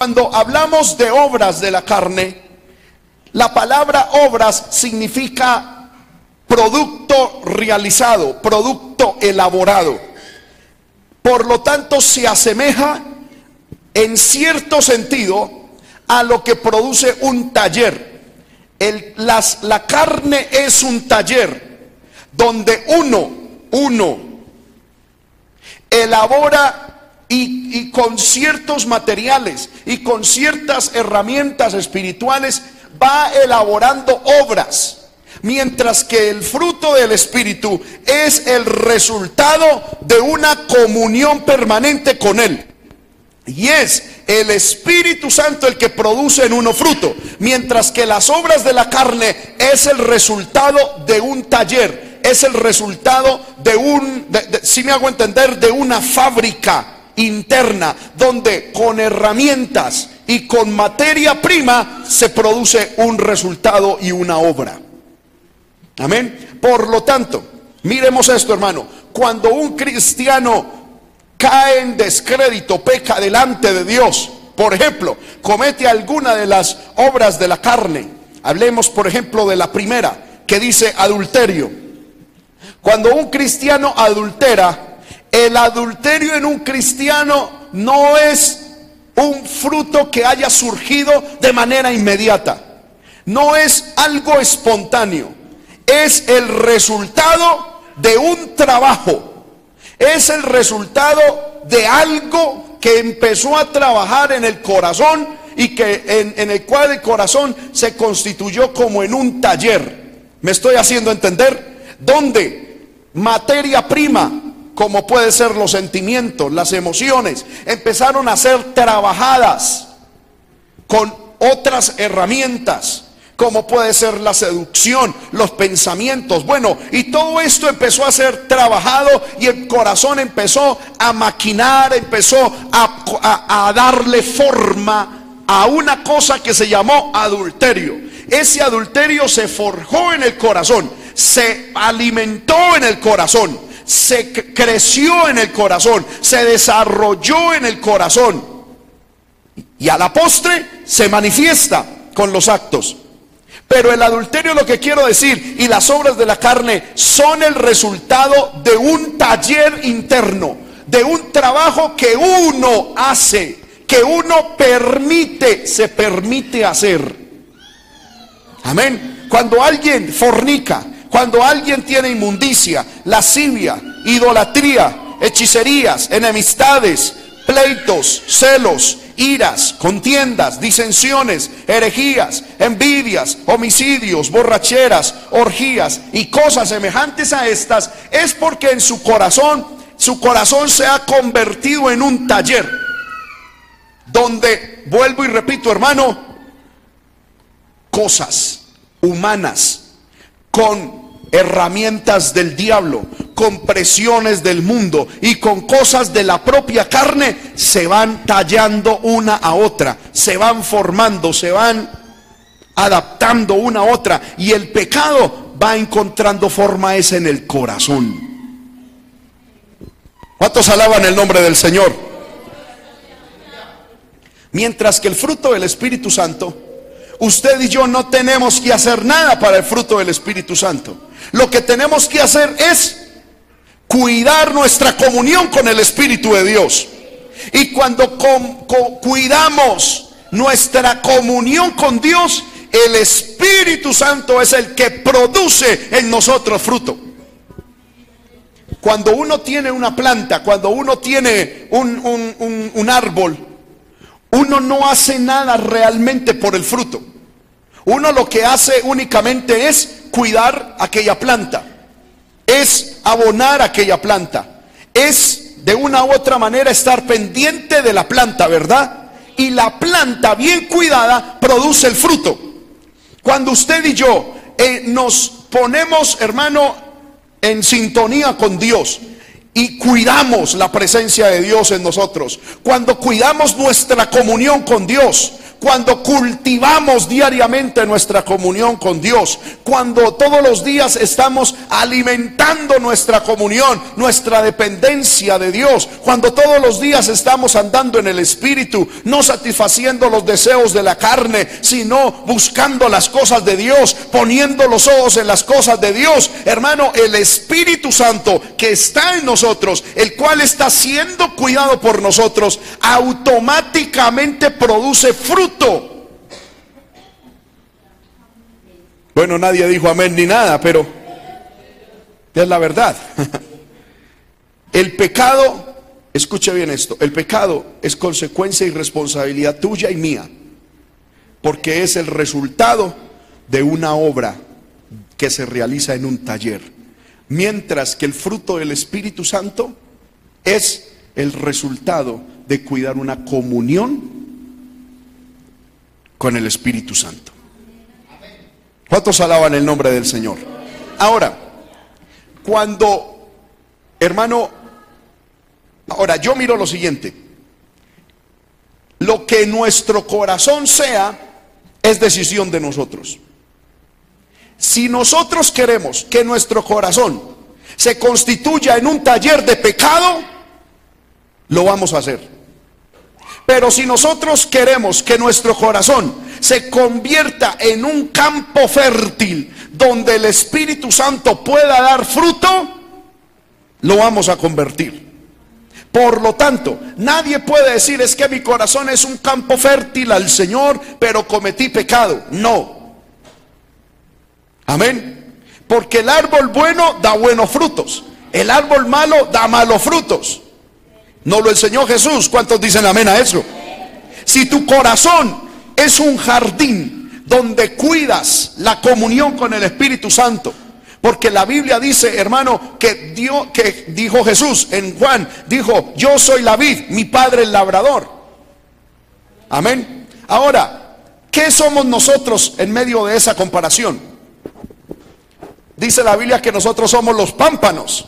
Cuando hablamos de obras de la carne, la palabra obras significa producto realizado, producto elaborado. Por lo tanto, se asemeja en cierto sentido a lo que produce un taller. las, la carne es un taller donde uno, uno, elabora y, con ciertos materiales y con ciertas herramientas espirituales va elaborando obras. Mientras que el fruto del Espíritu es el resultado de una comunión permanente con Él. Y es el Espíritu Santo el que produce en uno fruto. Mientras que las obras de la carne es el resultado de un taller. Es el resultado de un, si me hago entender, de una fábrica interna, donde con herramientas y con materia prima se produce un resultado y una obra. Amén. Por lo tanto, miremos esto, hermano. Cuando un cristiano cae en descrédito, peca delante de Dios, por ejemplo, comete alguna de las obras de la carne. Hablemos, por ejemplo, de la primera, que dice adulterio. Cuando un cristiano adultera, el adulterio en un cristiano no es un fruto que haya surgido de manera inmediata. No es algo espontáneo. Es el resultado de un trabajo. Es el resultado de algo que empezó a trabajar en el corazón y que en, el cual el corazón se constituyó como en un taller. ¿Me estoy haciendo entender? Donde materia prima como puede ser los sentimientos, las emociones, empezaron a ser trabajadas con otras herramientas, como puede ser la seducción, los pensamientos. Bueno, y todo esto empezó a ser trabajado y el corazón empezó a maquinar, empezó a, a darle forma a una cosa que se llamó adulterio. Ese adulterio se forjó en el corazón, se alimentó en el corazón se creció en el corazón, se desarrolló en el corazón. Y a la postre se manifiesta con los actos. Pero el adulterio, lo que quiero decir, y las obras de la carne son el resultado de un taller interno, de un trabajo que uno hace, que uno permite, se permite hacer. Amén. Cuando alguien fornica, cuando alguien tiene inmundicia, lascivia, idolatría, hechicerías, enemistades, pleitos, celos, iras, contiendas, disensiones, herejías, envidias, homicidios, borracheras, orgías y cosas semejantes a estas, es porque en su corazón, su corazón se ha convertido en un taller, donde, vuelvo y repito hermano, cosas humanas, con herramientas del diablo, con presiones del mundo y con cosas de la propia carne, se van tallando una a otra, se van formando, se van adaptando una a otra y el pecado va encontrando forma esa en el corazón. ¿Cuántos alaban el nombre del Señor? Mientras que el fruto del Espíritu Santo usted y yo no tenemos que hacer nada para el fruto del Espíritu Santo. Lo que tenemos que hacer es cuidar nuestra comunión con el Espíritu de Dios. Y cuando cuidamos nuestra comunión con Dios, el Espíritu Santo es el que produce en nosotros fruto. Cuando uno tiene una planta, cuando uno tiene un, un árbol, uno no hace nada realmente por el fruto. Uno lo que hace únicamente es cuidar aquella planta, es abonar aquella planta, es de una u otra manera estar pendiente de la planta, ¿verdad? Y la planta bien cuidada produce el fruto. Cuando usted y yo eh, nos ponemos, hermano, en sintonía con Dios, y cuidamos la presencia de Dios en nosotros, cuando cuidamos nuestra comunión con Dios, cuando cultivamos diariamente nuestra comunión con Dios, cuando todos los días estamos alimentando nuestra comunión, nuestra dependencia de Dios, cuando todos los días estamos andando en el Espíritu, no satisfaciendo los deseos de la carne, sino buscando las cosas de Dios, poniendo los ojos en las cosas de Dios. Hermano, el Espíritu Santo que está en nosotros, el cual está siendo cuidado por nosotros, automáticamente produce fruto. Bueno, nadie dijo amén ni nada, pero es la verdad. El pecado, escuche bien esto, el pecado es consecuencia y responsabilidad tuya y mía, porque es el resultado de una obra que se realiza en un taller, mientras que el fruto del Espíritu Santo es el resultado de cuidar una comunión con el Espíritu Santo. ¿Cuántos alaban el nombre del Señor? Ahora, cuando, hermano, ahora yo miro lo siguiente. Lo que nuestro corazón sea es decisión de nosotros. Si nosotros queremos que nuestro corazón se constituya en un taller de pecado, lo vamos a hacer. Pero si nosotros queremos que nuestro corazón se convierta en un campo fértil donde el Espíritu Santo pueda dar fruto, lo vamos a convertir. Por lo tanto, nadie puede decir es que mi corazón es un campo fértil al Señor, pero cometí pecado. No. Amén. Porque el árbol bueno da buenos frutos. El árbol malo da malos frutos. No lo enseñó Jesús. ¿Cuántos dicen amén a eso? Si tu corazón es un jardín donde cuidas la comunión con el Espíritu Santo, porque la Biblia dice, hermano, que Dios, que dijo Jesús en Juan, dijo, yo soy la vid, mi padre el labrador. Amén. Ahora, ¿qué somos nosotros en medio de esa comparación? Dice la Biblia que nosotros somos los pámpanos.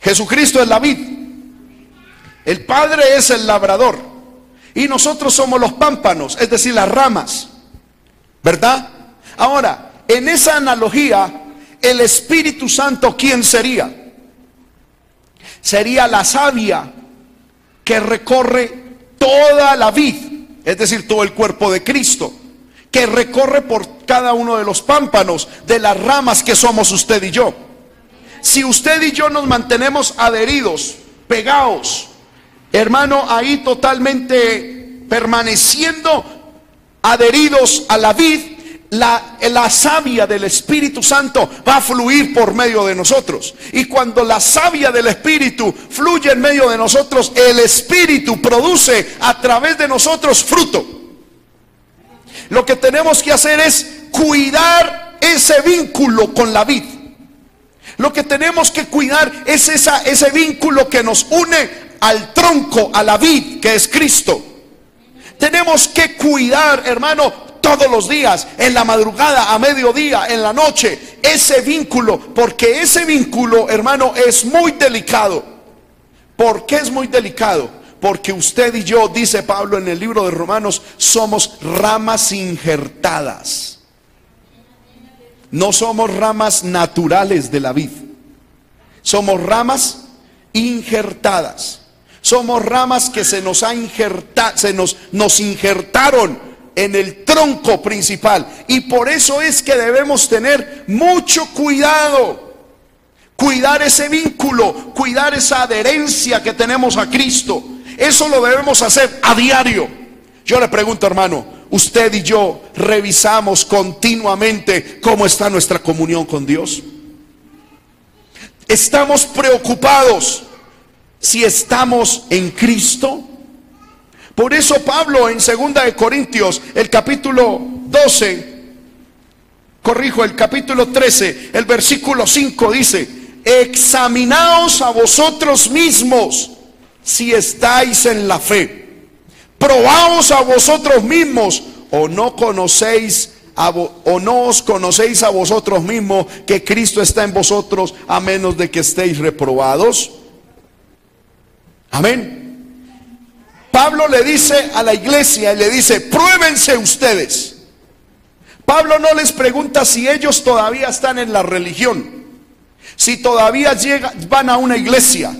Jesucristo es la vid. El Padre es el labrador y nosotros somos los pámpanos, es decir, las ramas. ¿Verdad? Ahora, en esa analogía, el Espíritu Santo, ¿quién sería? Sería la savia que recorre toda la vid, es decir, todo el cuerpo de Cristo, que recorre por cada uno de los pámpanos, de las ramas que somos usted y yo. Si usted y yo nos mantenemos adheridos, pegados, hermano, ahí totalmente permaneciendo adheridos a la vid, la, savia del Espíritu Santo va a fluir por medio de nosotros. Y cuando la savia del Espíritu fluye en medio de nosotros, el Espíritu produce a través de nosotros fruto. Lo que tenemos que hacer es cuidar ese vínculo con la vid. Lo que tenemos que cuidar es esa, ese vínculo que nos une al tronco, a la vid que es Cristo. Tenemos que cuidar, hermano, todos los días, en la madrugada, a mediodía, en la noche, ese vínculo, porque ese vínculo, hermano, es muy delicado. ¿Por qué es muy delicado? Porque usted y yo, dice Pablo en el libro de Romanos, somos ramas injertadas. No somos ramas naturales de la vid. Somos ramas injertadas. Somos ramas que se nos ha injertado, se nos, nos injertaron en el tronco principal. Y por eso es que debemos tener mucho cuidado. Cuidar ese vínculo, cuidar esa adherencia que tenemos a Cristo. Eso lo debemos hacer a diario. Yo le pregunto, hermano, usted y yo revisamos continuamente cómo está nuestra comunión con Dios. Estamos preocupados si estamos en Cristo? Por eso Pablo en 2 de Corintios, el capítulo 12, corrijo, el capítulo 13, el versículo 5 dice, examinaos a vosotros mismos si estáis en la fe. Probaos a vosotros mismos o no conocéis o no os conocéis a vosotros mismos que Cristo está en vosotros a menos de que estéis reprobados. Amén. Pablo le dice a la iglesia y le dice, pruébense ustedes. Pablo no les pregunta si ellos todavía están en la religión, si todavía van a una iglesia,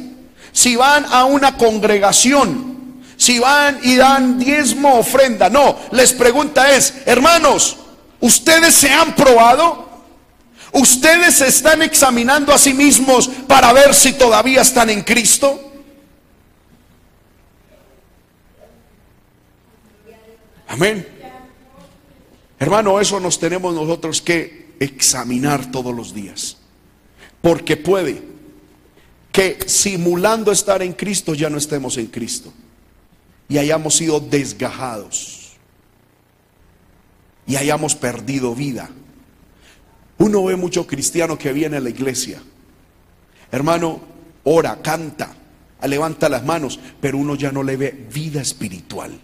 si van a una congregación, si van y dan diezmo ofrenda. No, les pregunta es, hermanos, ¿ustedes se han probado? ¿Ustedes se están examinando a sí mismos para ver si todavía están en Cristo? Amén. Hermano, eso nos tenemos nosotros que examinar todos los días. Porque puede que simulando estar en Cristo ya no estemos en Cristo. Y hayamos sido desgajados. Y hayamos perdido vida. Uno ve mucho cristiano que viene a la iglesia. Hermano, ora, canta, levanta las manos, pero uno ya no le ve vida espiritual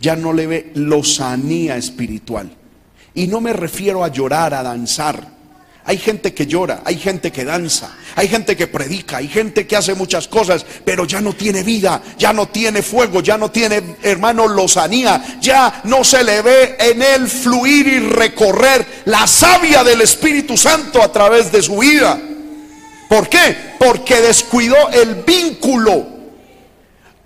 ya no le ve lozanía espiritual. Y no me refiero a llorar, a danzar. Hay gente que llora, hay gente que danza, hay gente que predica, hay gente que hace muchas cosas, pero ya no tiene vida, ya no tiene fuego, ya no tiene, hermano, lozanía, ya no se le ve en él fluir y recorrer la savia del Espíritu Santo a través de su vida. ¿Por qué? Porque descuidó el vínculo.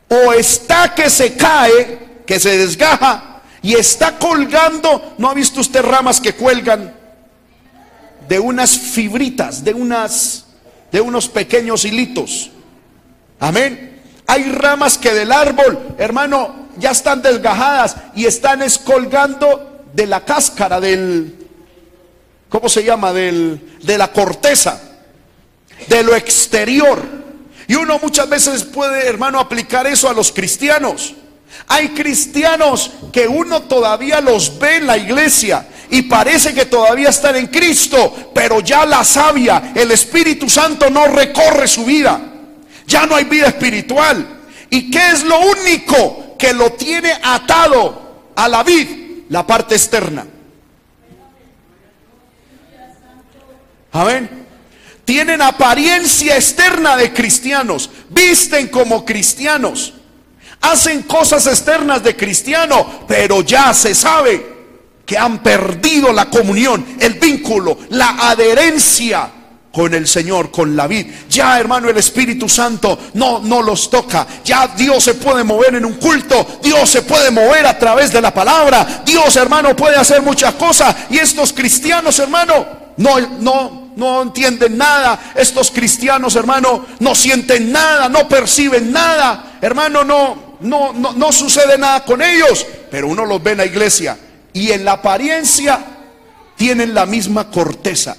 O está que se cae que se desgaja y está colgando. ¿No ha visto usted ramas que cuelgan de unas fibritas, de unas de unos pequeños hilitos? Amén. Hay ramas que del árbol, hermano, ya están desgajadas y están escolgando de la cáscara del ¿cómo se llama? del de la corteza, de lo exterior. Y uno muchas veces puede, hermano, aplicar eso a los cristianos. Hay cristianos que uno todavía los ve en la iglesia y parece que todavía están en Cristo, pero ya la savia, el Espíritu Santo no recorre su vida. Ya no hay vida espiritual. ¿Y qué es lo único que lo tiene atado a la vid? La parte externa. Amén. Tienen apariencia externa de cristianos, visten como cristianos hacen cosas externas de cristiano, pero ya se sabe que han perdido la comunión, el vínculo, la adherencia con el Señor, con la vida. Ya, hermano, el Espíritu Santo no, no los toca. Ya Dios se puede mover en un culto. Dios se puede mover a través de la palabra. Dios, hermano, puede hacer muchas cosas. Y estos cristianos, hermano, no, no, no entienden nada. Estos cristianos, hermano, no sienten nada, no perciben nada. Hermano, no, no, no, sucede nada con ellos, pero uno los ve en la iglesia y en la apariencia tienen la misma corteza,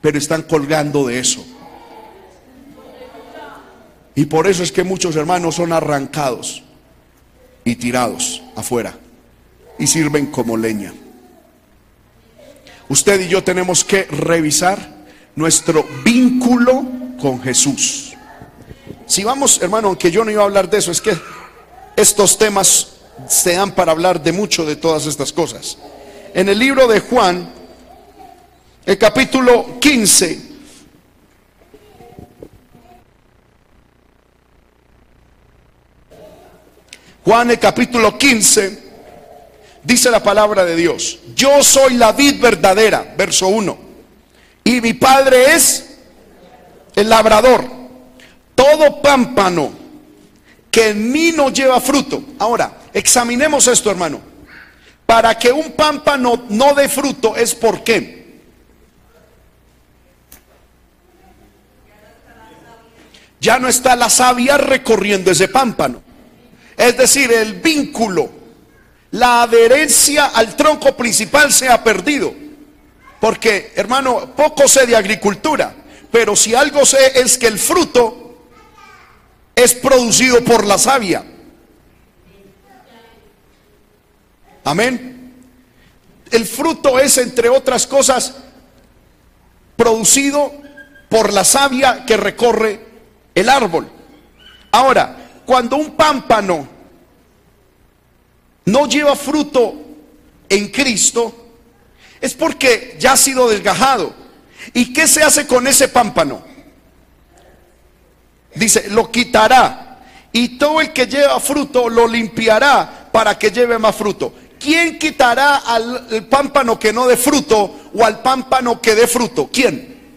pero están colgando de eso. Y por eso es que muchos hermanos son arrancados y tirados afuera y sirven como leña. Usted y yo tenemos que revisar nuestro vínculo con Jesús. Si vamos, hermano, aunque yo no iba a hablar de eso, es que estos temas se dan para hablar de mucho de todas estas cosas. En el libro de Juan, el capítulo 15, Juan el capítulo 15, dice la palabra de Dios, yo soy la vid verdadera, verso 1, y mi padre es el labrador. Todo pámpano que en mí no lleva fruto. Ahora, examinemos esto, hermano. Para que un pámpano no dé fruto es por qué. Ya no está la savia recorriendo ese pámpano. Es decir, el vínculo, la adherencia al tronco principal se ha perdido. Porque, hermano, poco sé de agricultura, pero si algo sé es que el fruto es producido por la savia. Amén. El fruto es, entre otras cosas, producido por la savia que recorre el árbol. Ahora, cuando un pámpano no lleva fruto en Cristo, es porque ya ha sido desgajado. ¿Y qué se hace con ese pámpano? Dice, lo quitará y todo el que lleva fruto lo limpiará para que lleve más fruto. ¿Quién quitará al pámpano que no dé fruto o al pámpano que dé fruto? ¿Quién?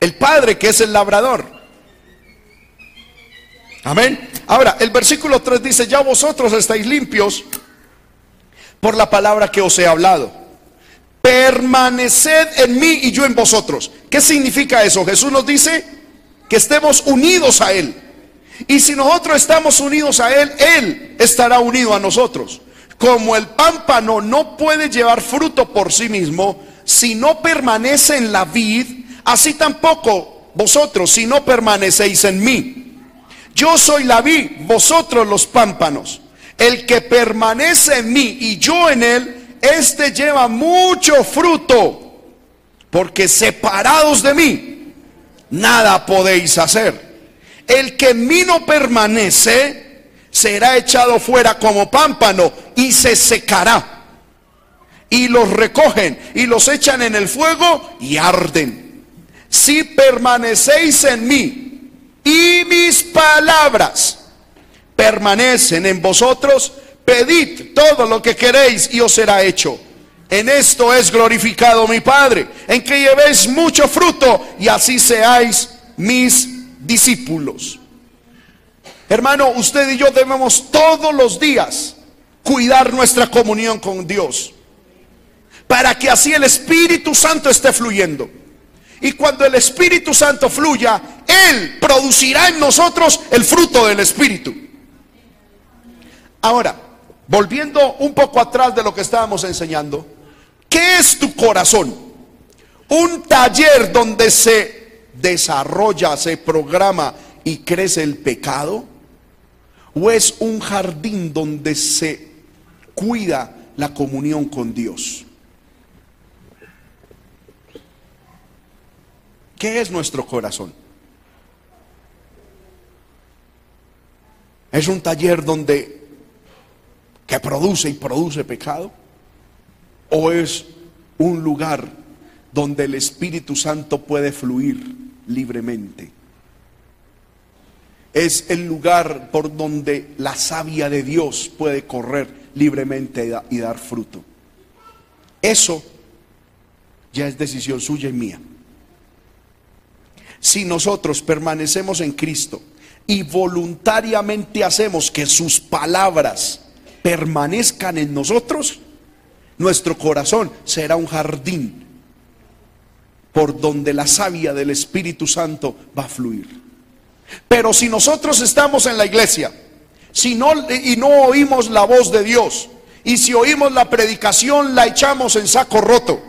El Padre que es el labrador. Amén. Ahora, el versículo 3 dice, ya vosotros estáis limpios por la palabra que os he hablado. Permaneced en mí y yo en vosotros. ¿Qué significa eso? Jesús nos dice que estemos unidos a Él. Y si nosotros estamos unidos a Él, Él estará unido a nosotros. Como el pámpano no puede llevar fruto por sí mismo si no permanece en la vid, así tampoco vosotros si no permanecéis en mí. Yo soy la vid, vosotros los pámpanos. El que permanece en mí y yo en él, este lleva mucho fruto, porque separados de mí, nada podéis hacer. El que en mí no permanece será echado fuera como pámpano y se secará. Y los recogen y los echan en el fuego y arden. Si permanecéis en mí y mis palabras permanecen en vosotros, pedid todo lo que queréis y os será hecho. En esto es glorificado mi Padre, en que llevéis mucho fruto y así seáis mis discípulos. Hermano, usted y yo debemos todos los días cuidar nuestra comunión con Dios, para que así el Espíritu Santo esté fluyendo. Y cuando el Espíritu Santo fluya, Él producirá en nosotros el fruto del Espíritu. Ahora, volviendo un poco atrás de lo que estábamos enseñando, ¿qué es tu corazón? Un taller donde se desarrolla, se programa y crece el pecado? ¿O es un jardín donde se cuida la comunión con Dios? ¿Qué es nuestro corazón? ¿Es un taller donde que produce y produce pecado? ¿O es un lugar donde el Espíritu Santo puede fluir libremente. Es el lugar por donde la savia de Dios puede correr libremente y dar fruto. Eso ya es decisión suya y mía. Si nosotros permanecemos en Cristo y voluntariamente hacemos que sus palabras permanezcan en nosotros, nuestro corazón será un jardín por donde la savia del Espíritu Santo va a fluir. Pero si nosotros estamos en la iglesia, si no y no oímos la voz de Dios, y si oímos la predicación la echamos en saco roto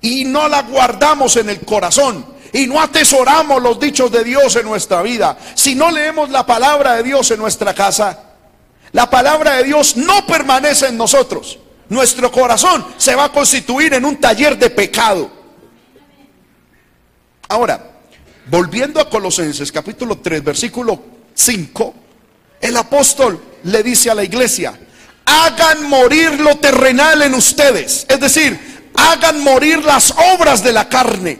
y no la guardamos en el corazón y no atesoramos los dichos de Dios en nuestra vida, si no leemos la palabra de Dios en nuestra casa, la palabra de Dios no permanece en nosotros. Nuestro corazón se va a constituir en un taller de pecado. Ahora, volviendo a Colosenses capítulo 3, versículo 5, el apóstol le dice a la iglesia, hagan morir lo terrenal en ustedes, es decir, hagan morir las obras de la carne.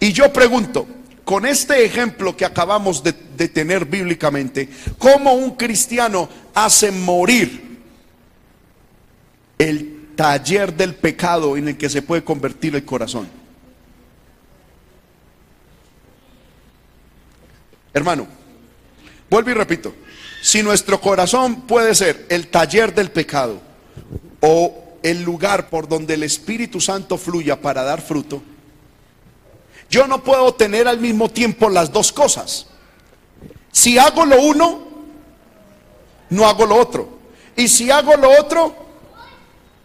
Y yo pregunto, con este ejemplo que acabamos de, tener bíblicamente, ¿cómo un cristiano hace morir el taller del pecado en el que se puede convertir el corazón? Hermano, vuelvo y repito, si nuestro corazón puede ser el taller del pecado o el lugar por donde el Espíritu Santo fluya para dar fruto, yo no puedo tener al mismo tiempo las dos cosas. Si hago lo uno, no hago lo otro. Y si hago lo otro,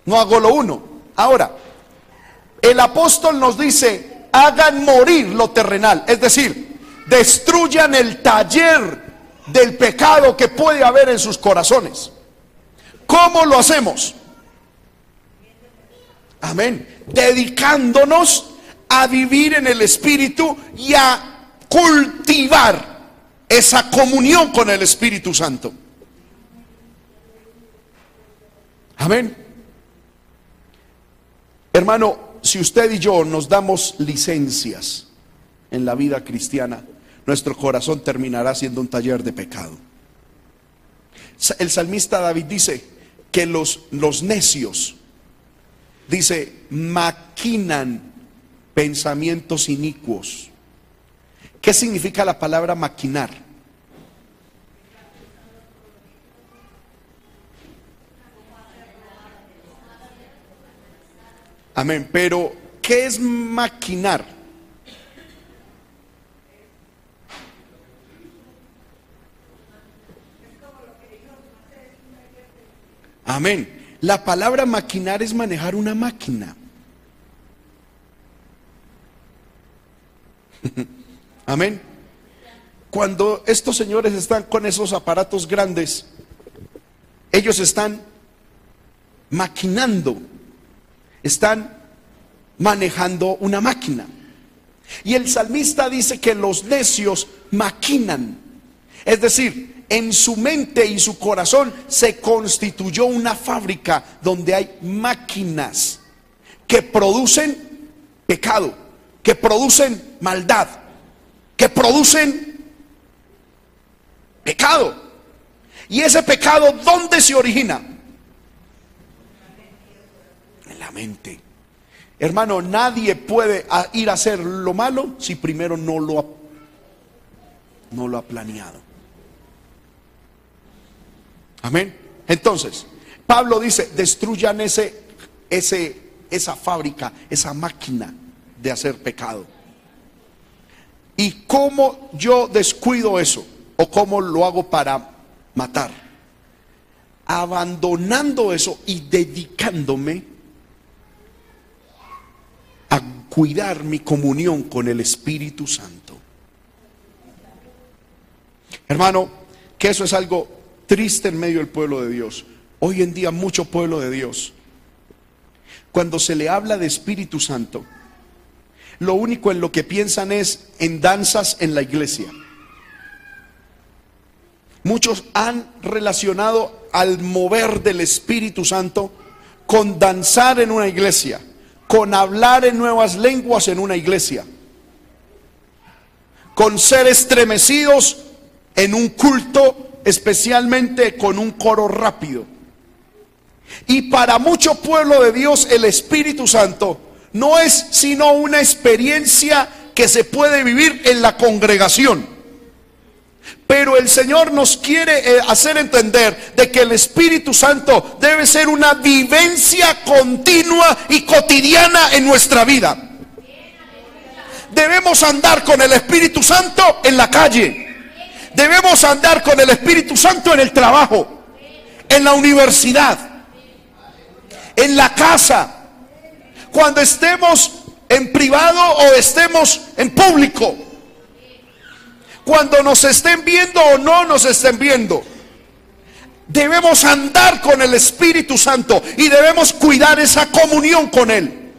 no hago lo uno. Ahora, el apóstol nos dice, hagan morir lo terrenal. Es decir, destruyan el taller del pecado que puede haber en sus corazones. ¿Cómo lo hacemos? Amén. Dedicándonos a vivir en el Espíritu y a cultivar esa comunión con el Espíritu Santo. Amén. Hermano, si usted y yo nos damos licencias en la vida cristiana, nuestro corazón terminará siendo un taller de pecado. El salmista David dice que los, los necios, dice, maquinan pensamientos inicuos. ¿Qué significa la palabra maquinar? Amén. Pero, ¿qué es maquinar? Amén. La palabra maquinar es manejar una máquina. Amén. Cuando estos señores están con esos aparatos grandes, ellos están maquinando, están manejando una máquina. Y el salmista dice que los necios maquinan. Es decir, en su mente y su corazón se constituyó una fábrica donde hay máquinas que producen pecado, que producen maldad, que producen pecado. Y ese pecado, ¿dónde se origina? En la mente. Hermano, nadie puede ir a hacer lo malo si primero no lo ha, no lo ha planeado. Amén. Entonces, Pablo dice, destruyan ese, ese, esa fábrica, esa máquina de hacer pecado. ¿Y cómo yo descuido eso? ¿O cómo lo hago para matar? Abandonando eso y dedicándome a cuidar mi comunión con el Espíritu Santo. Hermano, que eso es algo triste en medio del pueblo de Dios. Hoy en día mucho pueblo de Dios. Cuando se le habla de Espíritu Santo, lo único en lo que piensan es en danzas en la iglesia. Muchos han relacionado al mover del Espíritu Santo con danzar en una iglesia, con hablar en nuevas lenguas en una iglesia, con ser estremecidos en un culto especialmente con un coro rápido. Y para mucho pueblo de Dios el Espíritu Santo no es sino una experiencia que se puede vivir en la congregación. Pero el Señor nos quiere eh, hacer entender de que el Espíritu Santo debe ser una vivencia continua y cotidiana en nuestra vida. Debemos andar con el Espíritu Santo en la calle Debemos andar con el Espíritu Santo en el trabajo, en la universidad, en la casa, cuando estemos en privado o estemos en público, cuando nos estén viendo o no nos estén viendo. Debemos andar con el Espíritu Santo y debemos cuidar esa comunión con Él.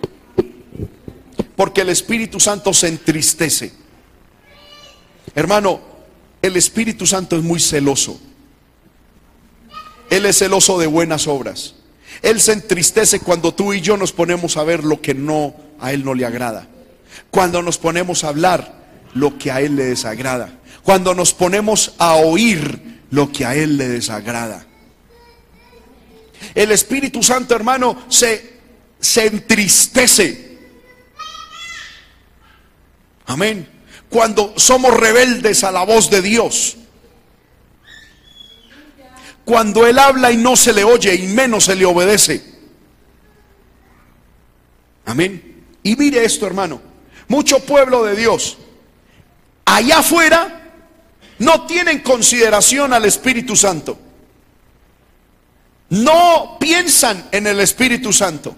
Porque el Espíritu Santo se entristece. Hermano, el Espíritu Santo es muy celoso. Él es celoso de buenas obras. Él se entristece cuando tú y yo nos ponemos a ver lo que no a Él no le agrada. Cuando nos ponemos a hablar lo que a Él le desagrada. Cuando nos ponemos a oír lo que a Él le desagrada. El Espíritu Santo, hermano, se, se entristece. Amén cuando somos rebeldes a la voz de Dios. Cuando Él habla y no se le oye y menos se le obedece. Amén. Y mire esto, hermano. Mucho pueblo de Dios allá afuera no tienen consideración al Espíritu Santo. No piensan en el Espíritu Santo.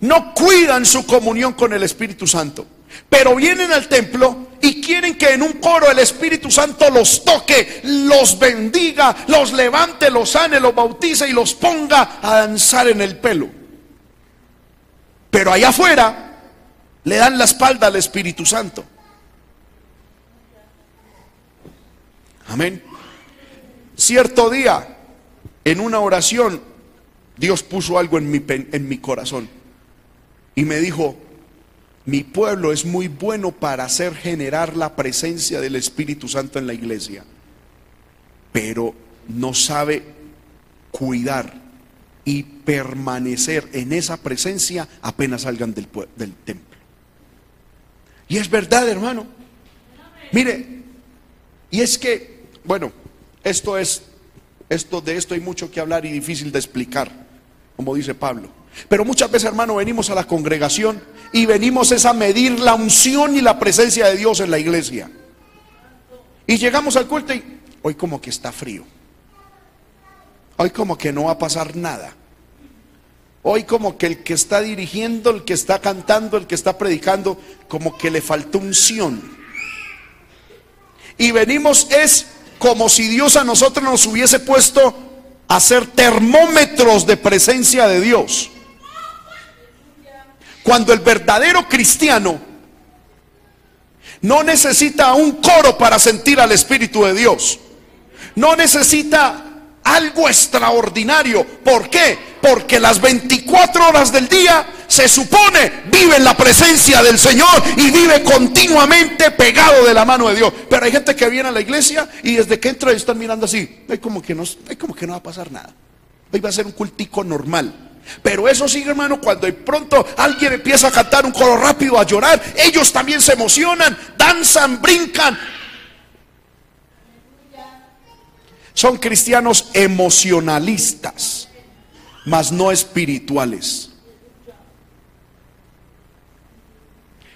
No cuidan su comunión con el Espíritu Santo. Pero vienen al templo y quieren que en un coro el Espíritu Santo los toque, los bendiga, los levante, los sane, los bautice y los ponga a danzar en el pelo. Pero allá afuera le dan la espalda al Espíritu Santo. Amén. Cierto día, en una oración, Dios puso algo en mi, en mi corazón y me dijo, Mi pueblo es muy bueno para hacer generar la presencia del Espíritu Santo en la iglesia, pero no sabe cuidar y permanecer en esa presencia apenas salgan del, del templo. Y es verdad, hermano. Mire, y es que, bueno, esto es, esto de esto hay mucho que hablar y difícil de explicar, como dice Pablo. Pero muchas veces, hermano, venimos a la congregación y venimos es a medir la unción y la presencia de Dios en la iglesia. Y llegamos al culto y hoy como que está frío. Hoy como que no va a pasar nada. Hoy como que el que está dirigiendo, el que está cantando, el que está predicando, como que le faltó unción. Y venimos es como si Dios a nosotros nos hubiese puesto a ser termómetros de presencia de Dios. Cuando el verdadero cristiano no necesita un coro para sentir al Espíritu de Dios. No necesita algo extraordinario. ¿Por qué? Porque las 24 horas del día se supone vive en la presencia del Señor y vive continuamente pegado de la mano de Dios. Pero hay gente que viene a la iglesia y desde que entra están mirando así. Hay como que no, como que no va a pasar nada. Hoy va a ser un cultico normal. Pero eso sí, hermano, cuando de pronto alguien empieza a cantar un coro rápido, a llorar, ellos también se emocionan, danzan, brincan. Son cristianos emocionalistas, mas no espirituales.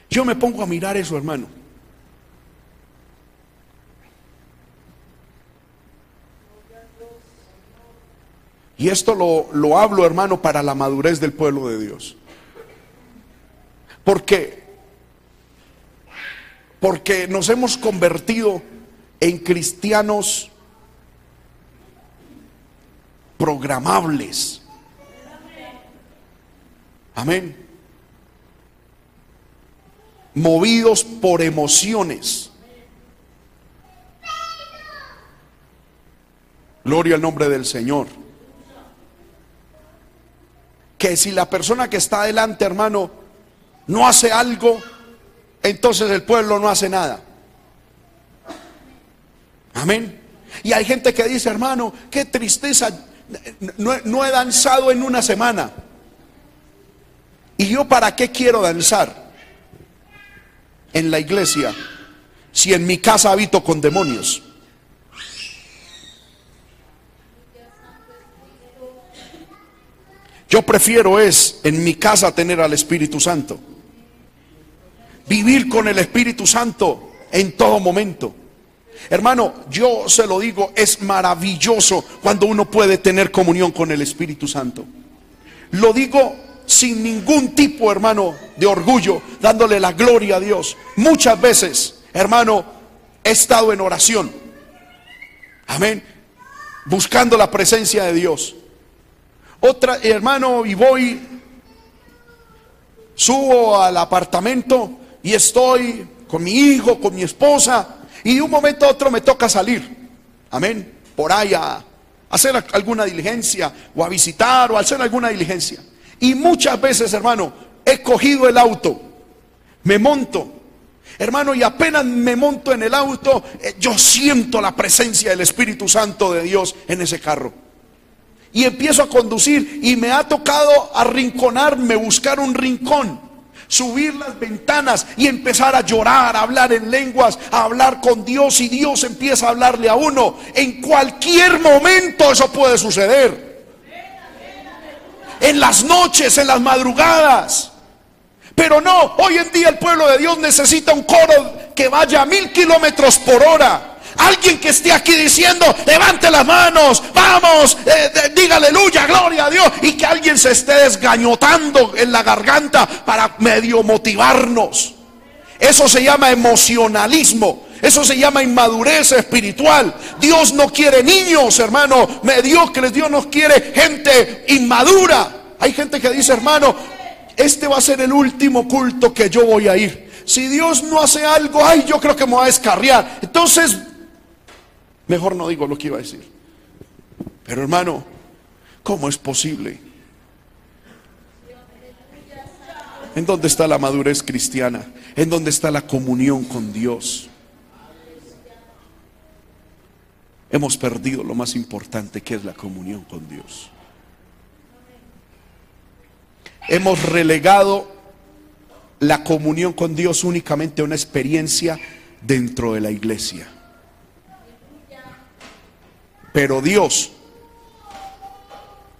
Yo me pongo a mirar eso, hermano. Y esto lo, lo hablo, hermano, para la madurez del pueblo de Dios. Porque porque nos hemos convertido en cristianos programables. Amén. Movidos por emociones. Gloria al nombre del Señor que si la persona que está adelante, hermano, no hace algo, entonces el pueblo no hace nada. Amén. Y hay gente que dice, hermano, qué tristeza, no, he danzado en una semana. ¿Y yo para qué quiero danzar en la iglesia si en mi casa habito con demonios? Yo prefiero es en mi casa tener al Espíritu Santo. Vivir con el Espíritu Santo en todo momento. Hermano, yo se lo digo, es maravilloso cuando uno puede tener comunión con el Espíritu Santo. Lo digo sin ningún tipo, hermano, de orgullo, dándole la gloria a Dios. Muchas veces, hermano, he estado en oración. Amén. Buscando la presencia de Dios. Otra, hermano, y voy, subo al apartamento y estoy con mi hijo, con mi esposa, y de un momento a otro me toca salir. Amén. Por ahí a hacer alguna diligencia, o a visitar, o a hacer alguna diligencia. Y muchas veces, hermano, he cogido el auto, me monto, Hermano, y apenas me monto en el auto, eh, yo siento la presencia del Espíritu Santo de Dios en ese carro y empiezo a conducir y me ha tocado arrinconarme, buscar un rincón, subir las ventanas y empezar a llorar, a hablar en lenguas, a hablar con Dios y Dios empieza a hablarle a uno. En cualquier momento eso puede suceder. En las noches, en las madrugadas. Pero no, hoy en día el pueblo de Dios necesita un coro que vaya a mil kilómetros por hora Alguien que esté aquí diciendo, levante las manos, vamos, eh, diga aleluya, gloria a Dios. Y que alguien se esté desgañotando en la garganta para medio motivarnos. Eso se llama emocionalismo. Eso se llama inmadurez espiritual. Dios no quiere niños, hermano, mediocres. Dios no quiere gente inmadura. Hay gente que dice, hermano, este va a ser el último culto que yo voy a ir. Si Dios no hace algo, ay, yo creo que me va a descarriar. Entonces Mejor no digo lo que iba a decir. Pero hermano, ¿cómo es posible ¿En dónde está la madurez cristiana? ¿En dónde está la comunión con Dios? Hemos perdido lo más importante que es la comunión con Dios. Hemos relegado la comunión con Dios únicamente a una experiencia dentro de la iglesia. Pero Dios,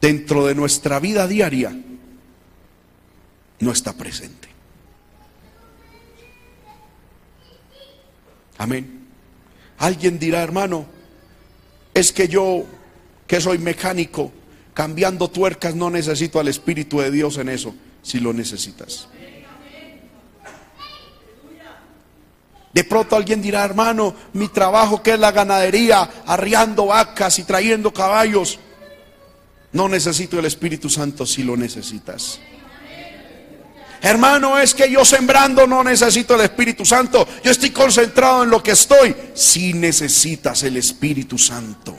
dentro de nuestra vida diaria, no está presente. Amén. Alguien dirá, hermano, es que yo, que soy mecánico, cambiando tuercas, no necesito al Espíritu de Dios en eso, si lo necesitas. De pronto alguien dirá, hermano, mi trabajo que es la ganadería, arriando vacas y trayendo caballos, no necesito el Espíritu Santo si lo necesitas. Hermano, es que yo sembrando no necesito el Espíritu Santo. Yo estoy concentrado en lo que estoy. Si necesitas el Espíritu Santo.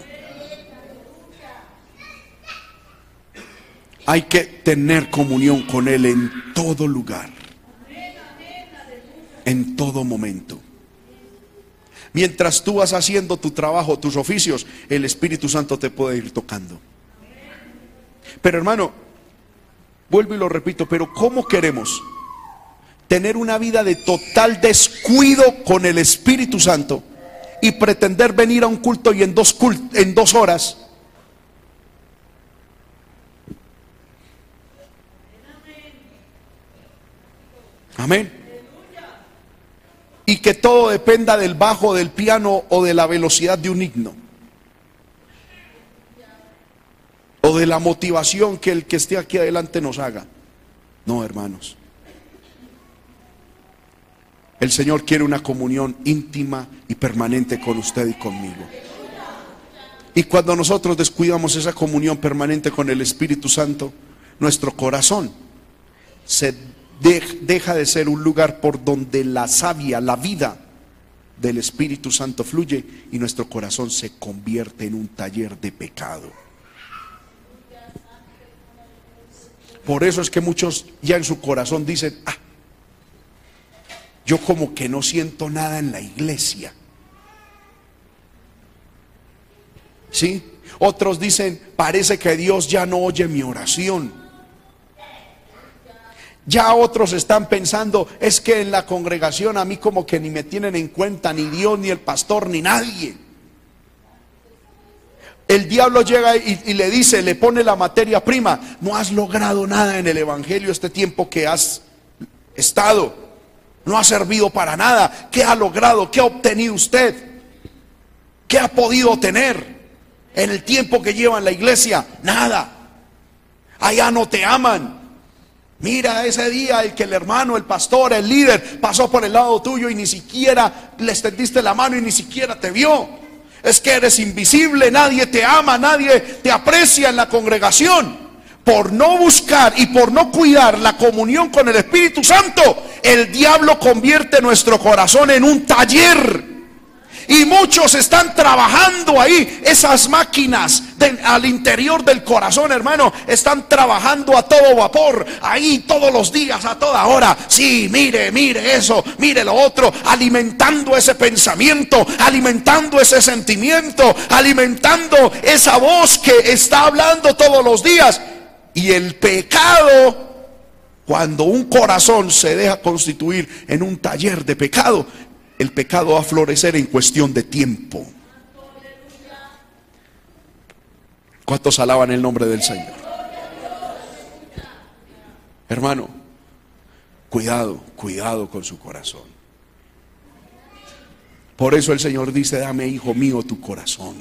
Hay que tener comunión con Él en todo lugar. En todo momento. Mientras tú vas haciendo tu trabajo, tus oficios, el Espíritu Santo te puede ir tocando. Pero hermano, Vuelvo y lo repito, pero ¿cómo queremos tener una vida de total descuido con el Espíritu Santo y pretender venir a un culto y en dos, en dos horas Amén. Y que todo dependa del bajo del piano o de la velocidad de un himno. o de la motivación que el que esté aquí adelante nos haga. No, hermanos. El Señor quiere una comunión íntima y permanente con usted y conmigo. Y cuando nosotros descuidamos esa comunión permanente con el Espíritu Santo, nuestro corazón se deja de ser un lugar por donde la savia, la vida del Espíritu Santo fluye y nuestro corazón se convierte en un taller de pecado. Por eso es que muchos ya en su corazón dicen, ah, yo como que no siento nada en la iglesia. ¿Sí? Otros dicen, parece que Dios ya no oye mi oración. Ya otros están pensando, es que en la congregación a mí como que ni me tienen en cuenta, ni Dios, ni el pastor, ni nadie el diablo llega y, le dice, le pone la materia prima, no has logrado nada en el Evangelio este tiempo que has estado, no ha servido para nada, ¿qué ha logrado? ¿Qué ha obtenido usted? ¿Qué ha podido tener en el tiempo que lleva en la iglesia? Nada. Allá no te aman. Mira ese día el que el hermano, el pastor, el líder pasó por el lado tuyo y ni siquiera le extendiste la mano y ni siquiera te vio es que eres invisible, nadie te ama, nadie te aprecia en la congregación. Por no buscar y por no cuidar la comunión con el Espíritu Santo, el diablo convierte nuestro corazón en un taller y muchos están trabajando ahí. Esas máquinas al interior del corazón, hermano, están trabajando a todo vapor. Ahí todos los días, a toda hora. Sí, mire, mire eso, mire lo otro. Alimentando ese pensamiento, alimentando ese sentimiento, alimentando esa voz que está hablando todos los días. Y el pecado cuando un corazón se deja constituir en un taller de pecado, el pecado va a florecer en cuestión de tiempo. ¿Cuántos alaban el nombre del Señor? Hermano, cuidado, cuidado con su corazón. Por eso el Señor dice, dame, hijo mío, tu corazón.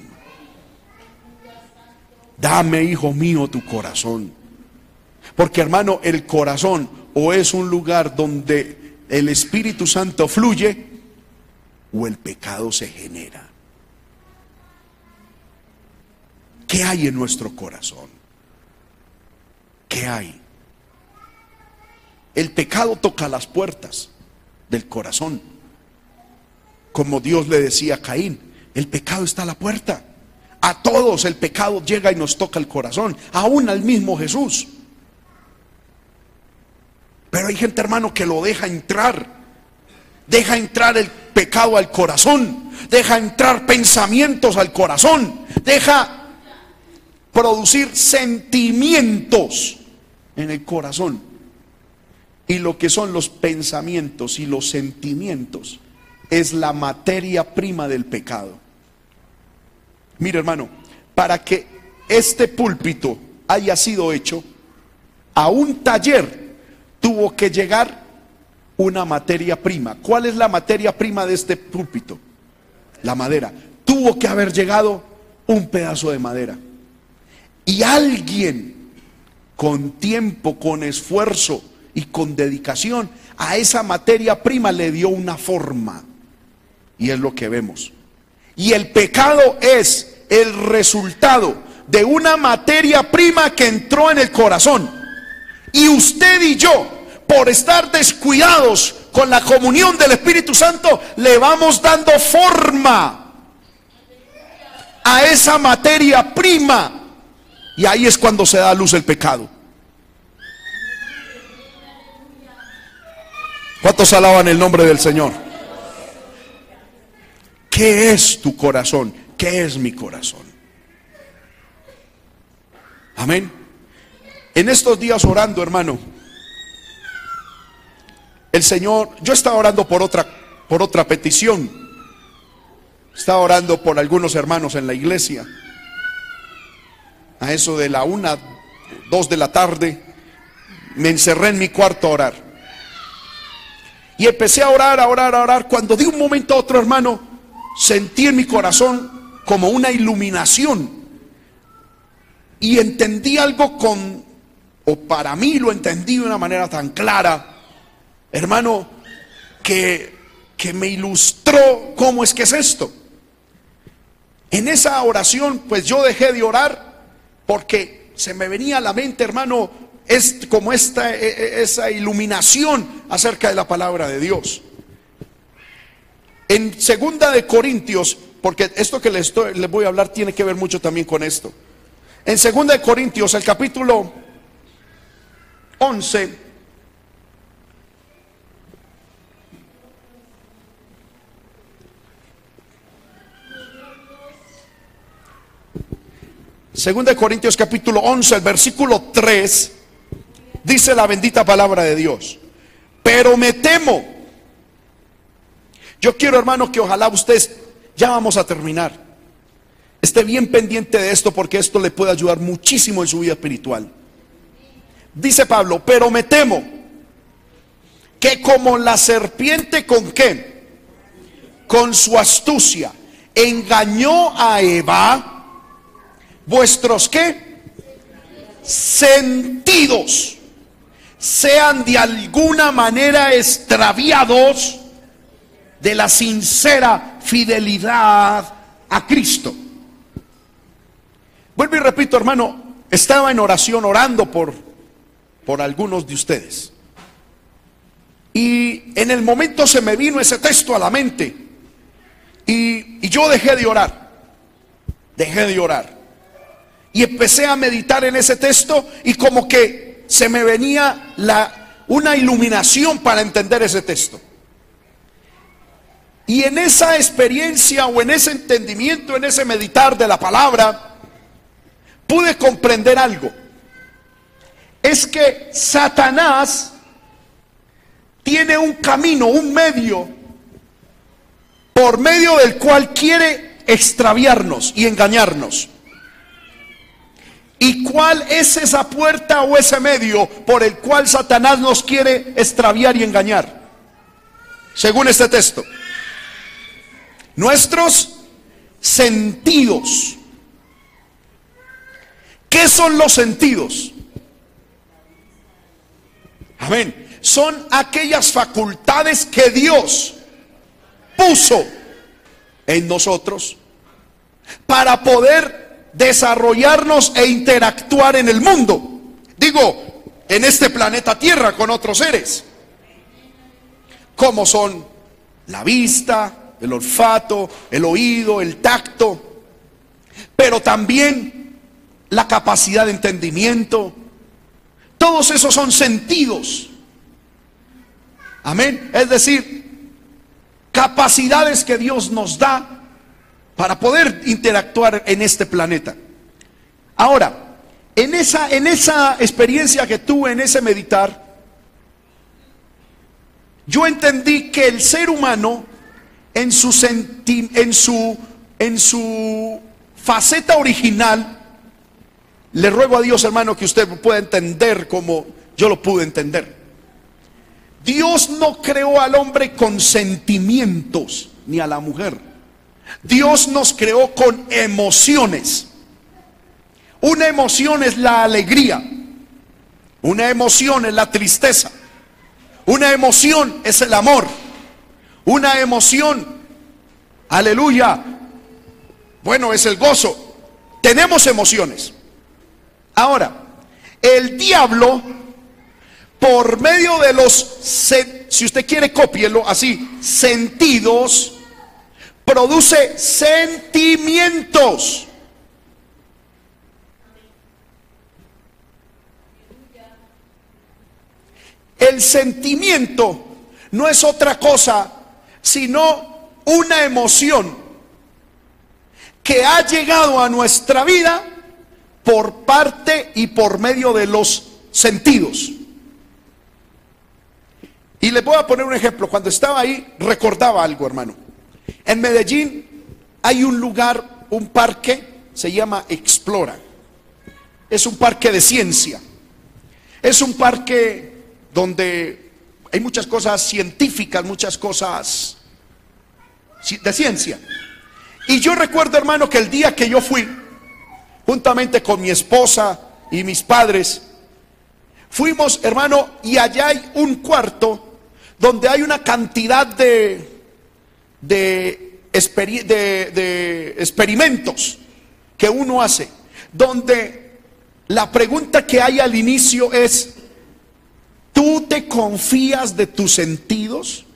Dame, hijo mío, tu corazón. Porque hermano, el corazón o es un lugar donde el Espíritu Santo fluye o el pecado se genera. ¿Qué hay en nuestro corazón? ¿Qué hay? El pecado toca las puertas del corazón. Como Dios le decía a Caín, el pecado está a la puerta. A todos el pecado llega y nos toca el corazón, aún al mismo Jesús. Pero hay gente, hermano, que lo deja entrar. Deja entrar el pecado al corazón. Deja entrar pensamientos al corazón. Deja producir sentimientos en el corazón. Y lo que son los pensamientos y los sentimientos es la materia prima del pecado. Mire hermano, para que este púlpito haya sido hecho, a un taller tuvo que llegar una materia prima. ¿Cuál es la materia prima de este púlpito? La madera. Tuvo que haber llegado un pedazo de madera. Y alguien con tiempo, con esfuerzo y con dedicación a esa materia prima le dio una forma. Y es lo que vemos. Y el pecado es el resultado de una materia prima que entró en el corazón y usted y yo, por estar descuidados con la comunión del Espíritu Santo, le vamos dando forma a esa materia prima. Y ahí es cuando se da a luz el pecado. ¿Cuántos alaban el nombre del Señor? ¿Qué es tu corazón? ¿Qué es mi corazón? Amén. En estos días orando, hermano, el Señor, yo estaba orando por otra, por otra petición. Estaba orando por algunos hermanos en la iglesia. A eso de la una, dos de la tarde, me encerré en mi cuarto a orar. Y empecé a orar, a orar, a orar. Cuando de un momento a otro, hermano, sentí en mi corazón como una iluminación. Y entendí algo con o para mí lo entendí de una manera tan clara, hermano, que, que me ilustró cómo es que es esto. En esa oración, pues yo dejé de orar porque se me venía a la mente, hermano, es como esta, e, e, esa iluminación acerca de la palabra de Dios. En segunda de Corintios, porque esto que les, estoy, les voy a hablar tiene que ver mucho también con esto. En segunda de Corintios, el capítulo 11. Segunda de Corintios capítulo 11, el versículo 3, dice la bendita palabra de Dios. Pero me temo. Yo quiero, hermano, que ojalá ustedes, ya vamos a terminar, esté bien pendiente de esto porque esto le puede ayudar muchísimo en su vida espiritual. Dice Pablo, pero me temo que como la serpiente con qué? Con su astucia engañó a Eva, vuestros qué? Sentidos sean de alguna manera extraviados de la sincera fidelidad a Cristo. Vuelvo y repito, hermano, estaba en oración orando por por algunos de ustedes. Y en el momento se me vino ese texto a la mente. Y, yo dejé de orar. Dejé de orar. Y empecé a meditar en ese texto y como que se me venía la, una iluminación para entender ese texto. Y en esa experiencia o en ese entendimiento, en ese meditar de la palabra, pude comprender algo es que Satanás tiene un camino, un medio, por medio del cual quiere extraviarnos y engañarnos. ¿Y cuál es esa puerta o ese medio por el cual Satanás nos quiere extraviar y engañar? Según este texto. Nuestros sentidos. ¿Qué son los sentidos? Amén. Son aquellas facultades que Dios puso en nosotros para poder desarrollarnos e interactuar en el mundo. Digo, en este planeta Tierra con otros seres. Como son la vista, el olfato, el oído, el tacto, pero también la capacidad de entendimiento, todos esos son sentidos Amén. Es decir, capacidades que Dios nos da para poder interactuar en este planeta. Ahora, en esa, en esa experiencia que tuve, en ese meditar, yo entendí que el ser humano en su, en su, en su faceta original, le ruego a Dios hermano que usted pueda entender como yo lo pude entender. Dios no creó al hombre con sentimientos, ni a la mujer. Dios nos creó con emociones. Una emoción es la alegría. Una emoción es la tristeza. Una emoción es el amor. Una emoción, aleluya, bueno, es el gozo. Tenemos emociones. Ahora, el diablo, por medio de los, si usted quiere, cópielo así, sentidos, produce sentimientos. El sentimiento no es otra cosa sino una emoción que ha llegado a nuestra vida por parte y por medio de los sentidos. Y les voy a poner un ejemplo. Cuando estaba ahí, recordaba algo, hermano. En Medellín hay un lugar, un parque, se llama Explora. Es un parque de ciencia. Es un parque donde hay muchas cosas científicas, muchas cosas de ciencia. Y yo recuerdo, hermano, que el día que yo fui, juntamente con mi esposa y mis padres, fuimos, hermano, y allá hay un cuarto donde hay una cantidad de, de, de experimentos que uno hace, donde la pregunta que hay al inicio es, ¿Tú te confías de tus sentidos?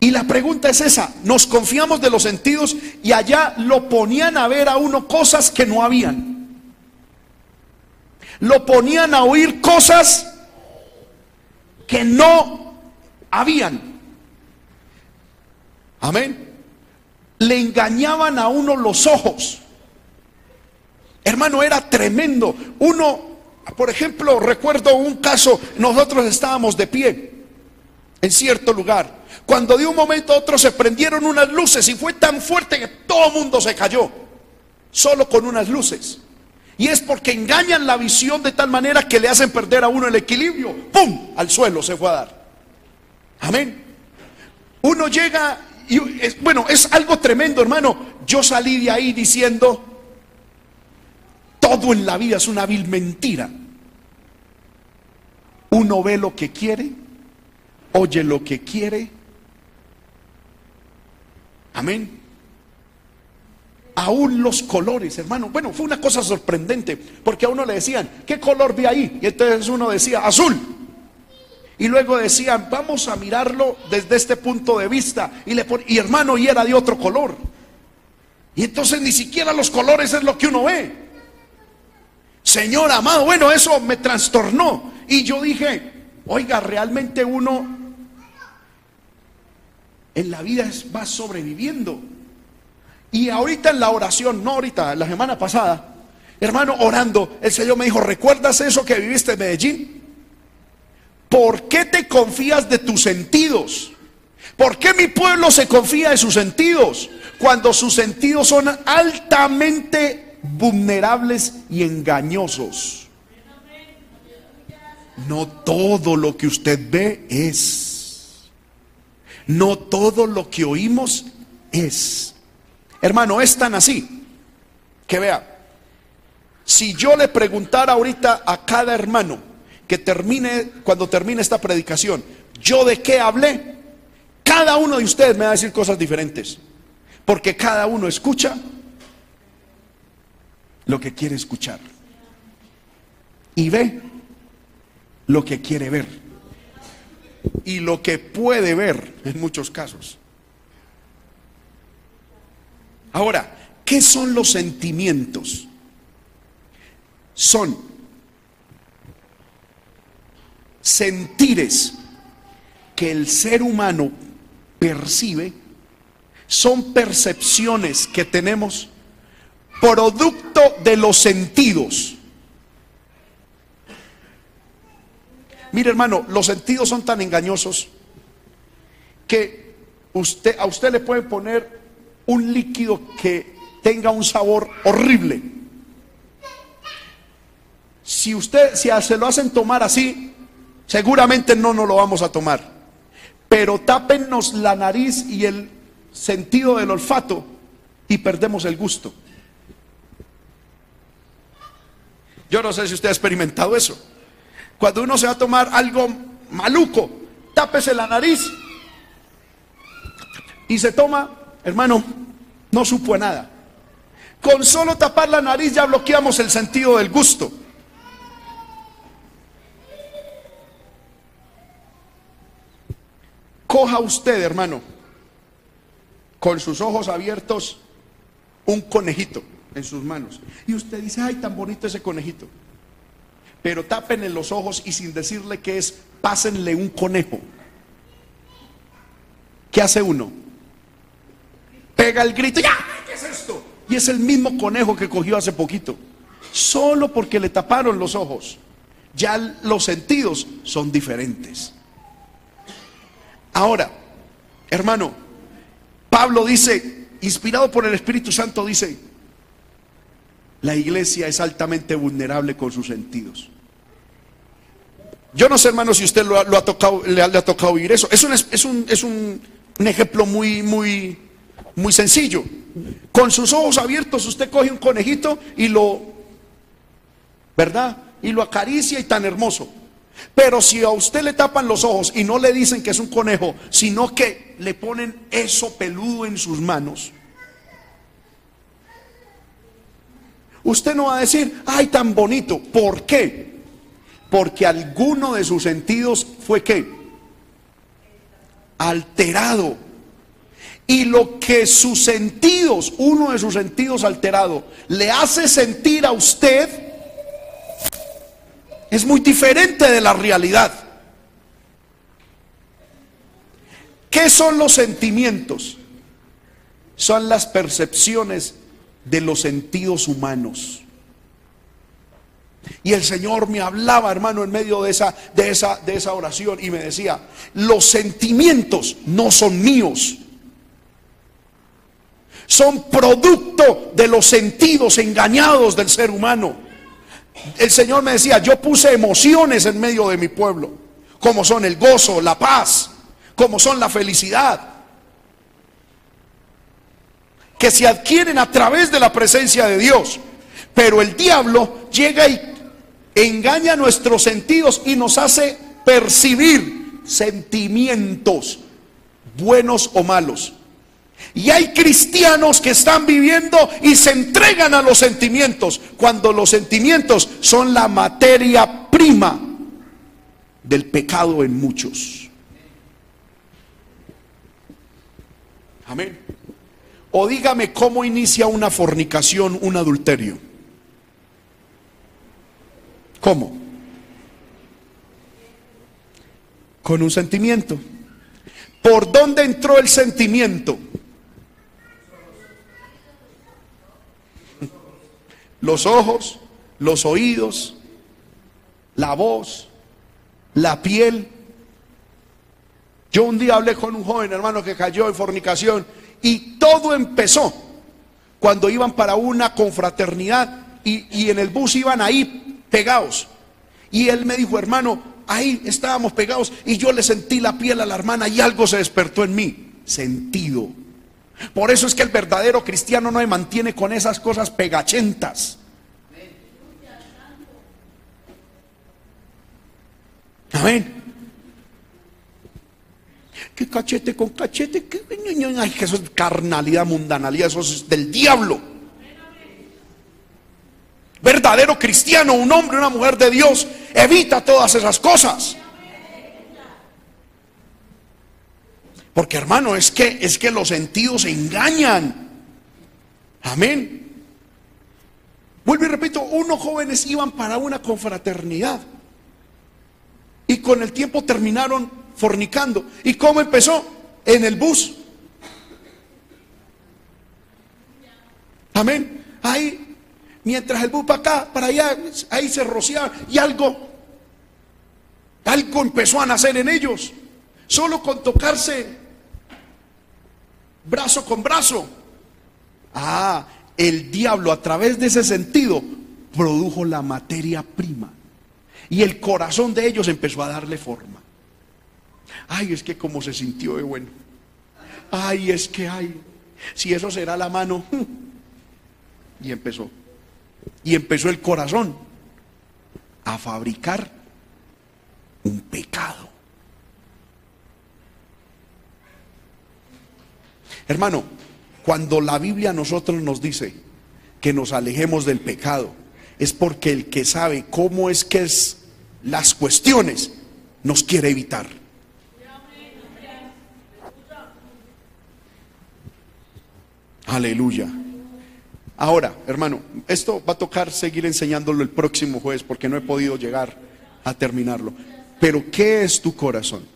Y la pregunta es esa, nos confiamos de los sentidos y allá lo ponían a ver a uno cosas que no habían. Lo ponían a oír cosas que no habían. Amén. Le engañaban a uno los ojos. Hermano, era tremendo. Uno por ejemplo, recuerdo un caso, nosotros estábamos de pie en cierto lugar, cuando de un momento a otro se prendieron unas luces y fue tan fuerte que todo el mundo se cayó, solo con unas luces. Y es porque engañan la visión de tal manera que le hacen perder a uno el equilibrio. ¡Pum! Al suelo se fue a dar. Amén. Uno llega y bueno, es algo tremendo, hermano. Yo salí de ahí diciendo, todo en la vida es una vil mentira. Uno ve lo que quiere, oye lo que quiere. Amén. Aún los colores, hermano. Bueno, fue una cosa sorprendente, porque a uno le decían, ¿qué color vi ahí? Y entonces uno decía, azul. Y luego decían, vamos a mirarlo desde este punto de vista. Y, le y hermano, y era de otro color. Y entonces ni siquiera los colores es lo que uno ve. Señor amado, bueno, eso me trastornó. Y yo dije, oiga, realmente uno en la vida va sobreviviendo. Y ahorita en la oración, no ahorita, la semana pasada, hermano, orando, el Señor me dijo, ¿recuerdas eso que viviste en Medellín? ¿Por qué te confías de tus sentidos? ¿Por qué mi pueblo se confía de sus sentidos? Cuando sus sentidos son altamente vulnerables y engañosos. No todo lo que usted ve es. No todo lo que oímos es. Hermano, es tan así que vea, si yo le preguntara ahorita a cada hermano que termine, cuando termine esta predicación, yo de qué hablé, cada uno de ustedes me va a decir cosas diferentes. Porque cada uno escucha lo que quiere escuchar. Y ve lo que quiere ver. Y lo que puede ver en muchos casos. Ahora, ¿qué son los sentimientos? Son sentires que el ser humano percibe son percepciones que tenemos producto de los sentidos. Mire hermano, los sentidos son tan engañosos que usted, a usted le puede poner un líquido que tenga un sabor horrible. Si usted, se lo hacen tomar así, seguramente no nos lo vamos a tomar. Pero tápennos la nariz y el sentido del olfato y perdemos el gusto. Yo no sé si usted ha experimentado eso. Cuando uno se va a tomar algo maluco, tápese la nariz y se toma, hermano, no supo nada. Con solo tapar la nariz ya bloqueamos el sentido del gusto. Coja usted, hermano, con sus ojos abiertos, un conejito en sus manos. Y usted dice, ay, tan bonito ese conejito. Pero tápenle los ojos y sin decirle que es, pásenle un conejo. ¿Qué hace uno? Pega el grito, ¡ya! ¿Qué es esto? Y es el mismo conejo que cogió hace poquito. Solo porque le taparon los ojos. Ya los sentidos son diferentes. Ahora, hermano, Pablo dice, inspirado por el Espíritu Santo, dice, la iglesia es altamente vulnerable con sus sentidos. Yo no sé, hermano, si usted lo ha, tocado, le ha, tocado vivir eso. Es un, es un, es un, un ejemplo muy, muy, muy sencillo. Con sus ojos abiertos usted coge un conejito y lo, ¿verdad? Y lo acaricia y tan hermoso. Pero si a usted le tapan los ojos y no le dicen que es un conejo, sino que le ponen eso peludo en sus manos, usted no va a decir, ay, tan bonito. ¿Por qué? Porque alguno de sus sentidos fue qué? Alterado. Y lo que sus sentidos, uno de sus sentidos alterado, le hace sentir a usted, es muy diferente de la realidad. ¿Qué son los sentimientos? Son las percepciones de los sentidos humanos. Y el Señor me hablaba, hermano, en medio de esa, de esa, de esa oración y me decía, los sentimientos no son míos. Son producto de los sentidos engañados del ser humano el Señor me decía, yo puse emociones en medio de mi pueblo, como son el gozo, la paz, como son la felicidad, que se adquieren a través de la presencia de Dios. Pero el diablo llega y engaña nuestros sentidos y nos hace percibir sentimientos, buenos o malos. Y hay cristianos que están viviendo y se entregan a los sentimientos, cuando los sentimientos son la materia prima del pecado en muchos. Amén. O dígame cómo inicia una fornicación, un adulterio. ¿Cómo? Con un sentimiento. ¿Por dónde entró el sentimiento? Los ojos, los oídos, la voz, la piel. Yo un día hablé con un joven hermano que cayó en fornicación y todo empezó cuando iban para una confraternidad y, y en el bus iban ahí pegados. Y él me dijo, hermano, ahí estábamos pegados y yo le sentí la piel a la hermana y algo se despertó en mí. Sentido por eso es que el verdadero cristiano no se mantiene con esas cosas pegachentas. Amén. ¿Qué cachete con cachete? ¿Qué? Ay, que eso es carnalidad, mundanalidad, eso es del diablo. Verdadero cristiano, un hombre, una mujer de Dios, evita todas esas cosas. Porque hermano, es que es que los sentidos engañan. Amén. Vuelvo y repito, unos jóvenes iban para una confraternidad. Y con el tiempo terminaron fornicando. ¿Y cómo empezó? En el bus. Amén. Ahí, mientras el bus para acá, para allá, ahí se rociaba y algo, algo empezó a nacer en ellos. Solo con tocarse brazo con brazo. Ah, el diablo a través de ese sentido produjo la materia prima. Y el corazón de ellos empezó a darle forma. Ay, es que como se sintió de bueno. Ay, es que ay, si eso será la mano. Y empezó. Y empezó el corazón a fabricar un pecado. Hermano, cuando la Biblia a nosotros nos dice que nos alejemos del pecado, es porque el que sabe cómo es que es las cuestiones nos quiere evitar. Aleluya. Ahora, hermano, esto va a tocar seguir enseñándolo el próximo jueves porque no he podido llegar a terminarlo. Pero ¿qué es tu corazón?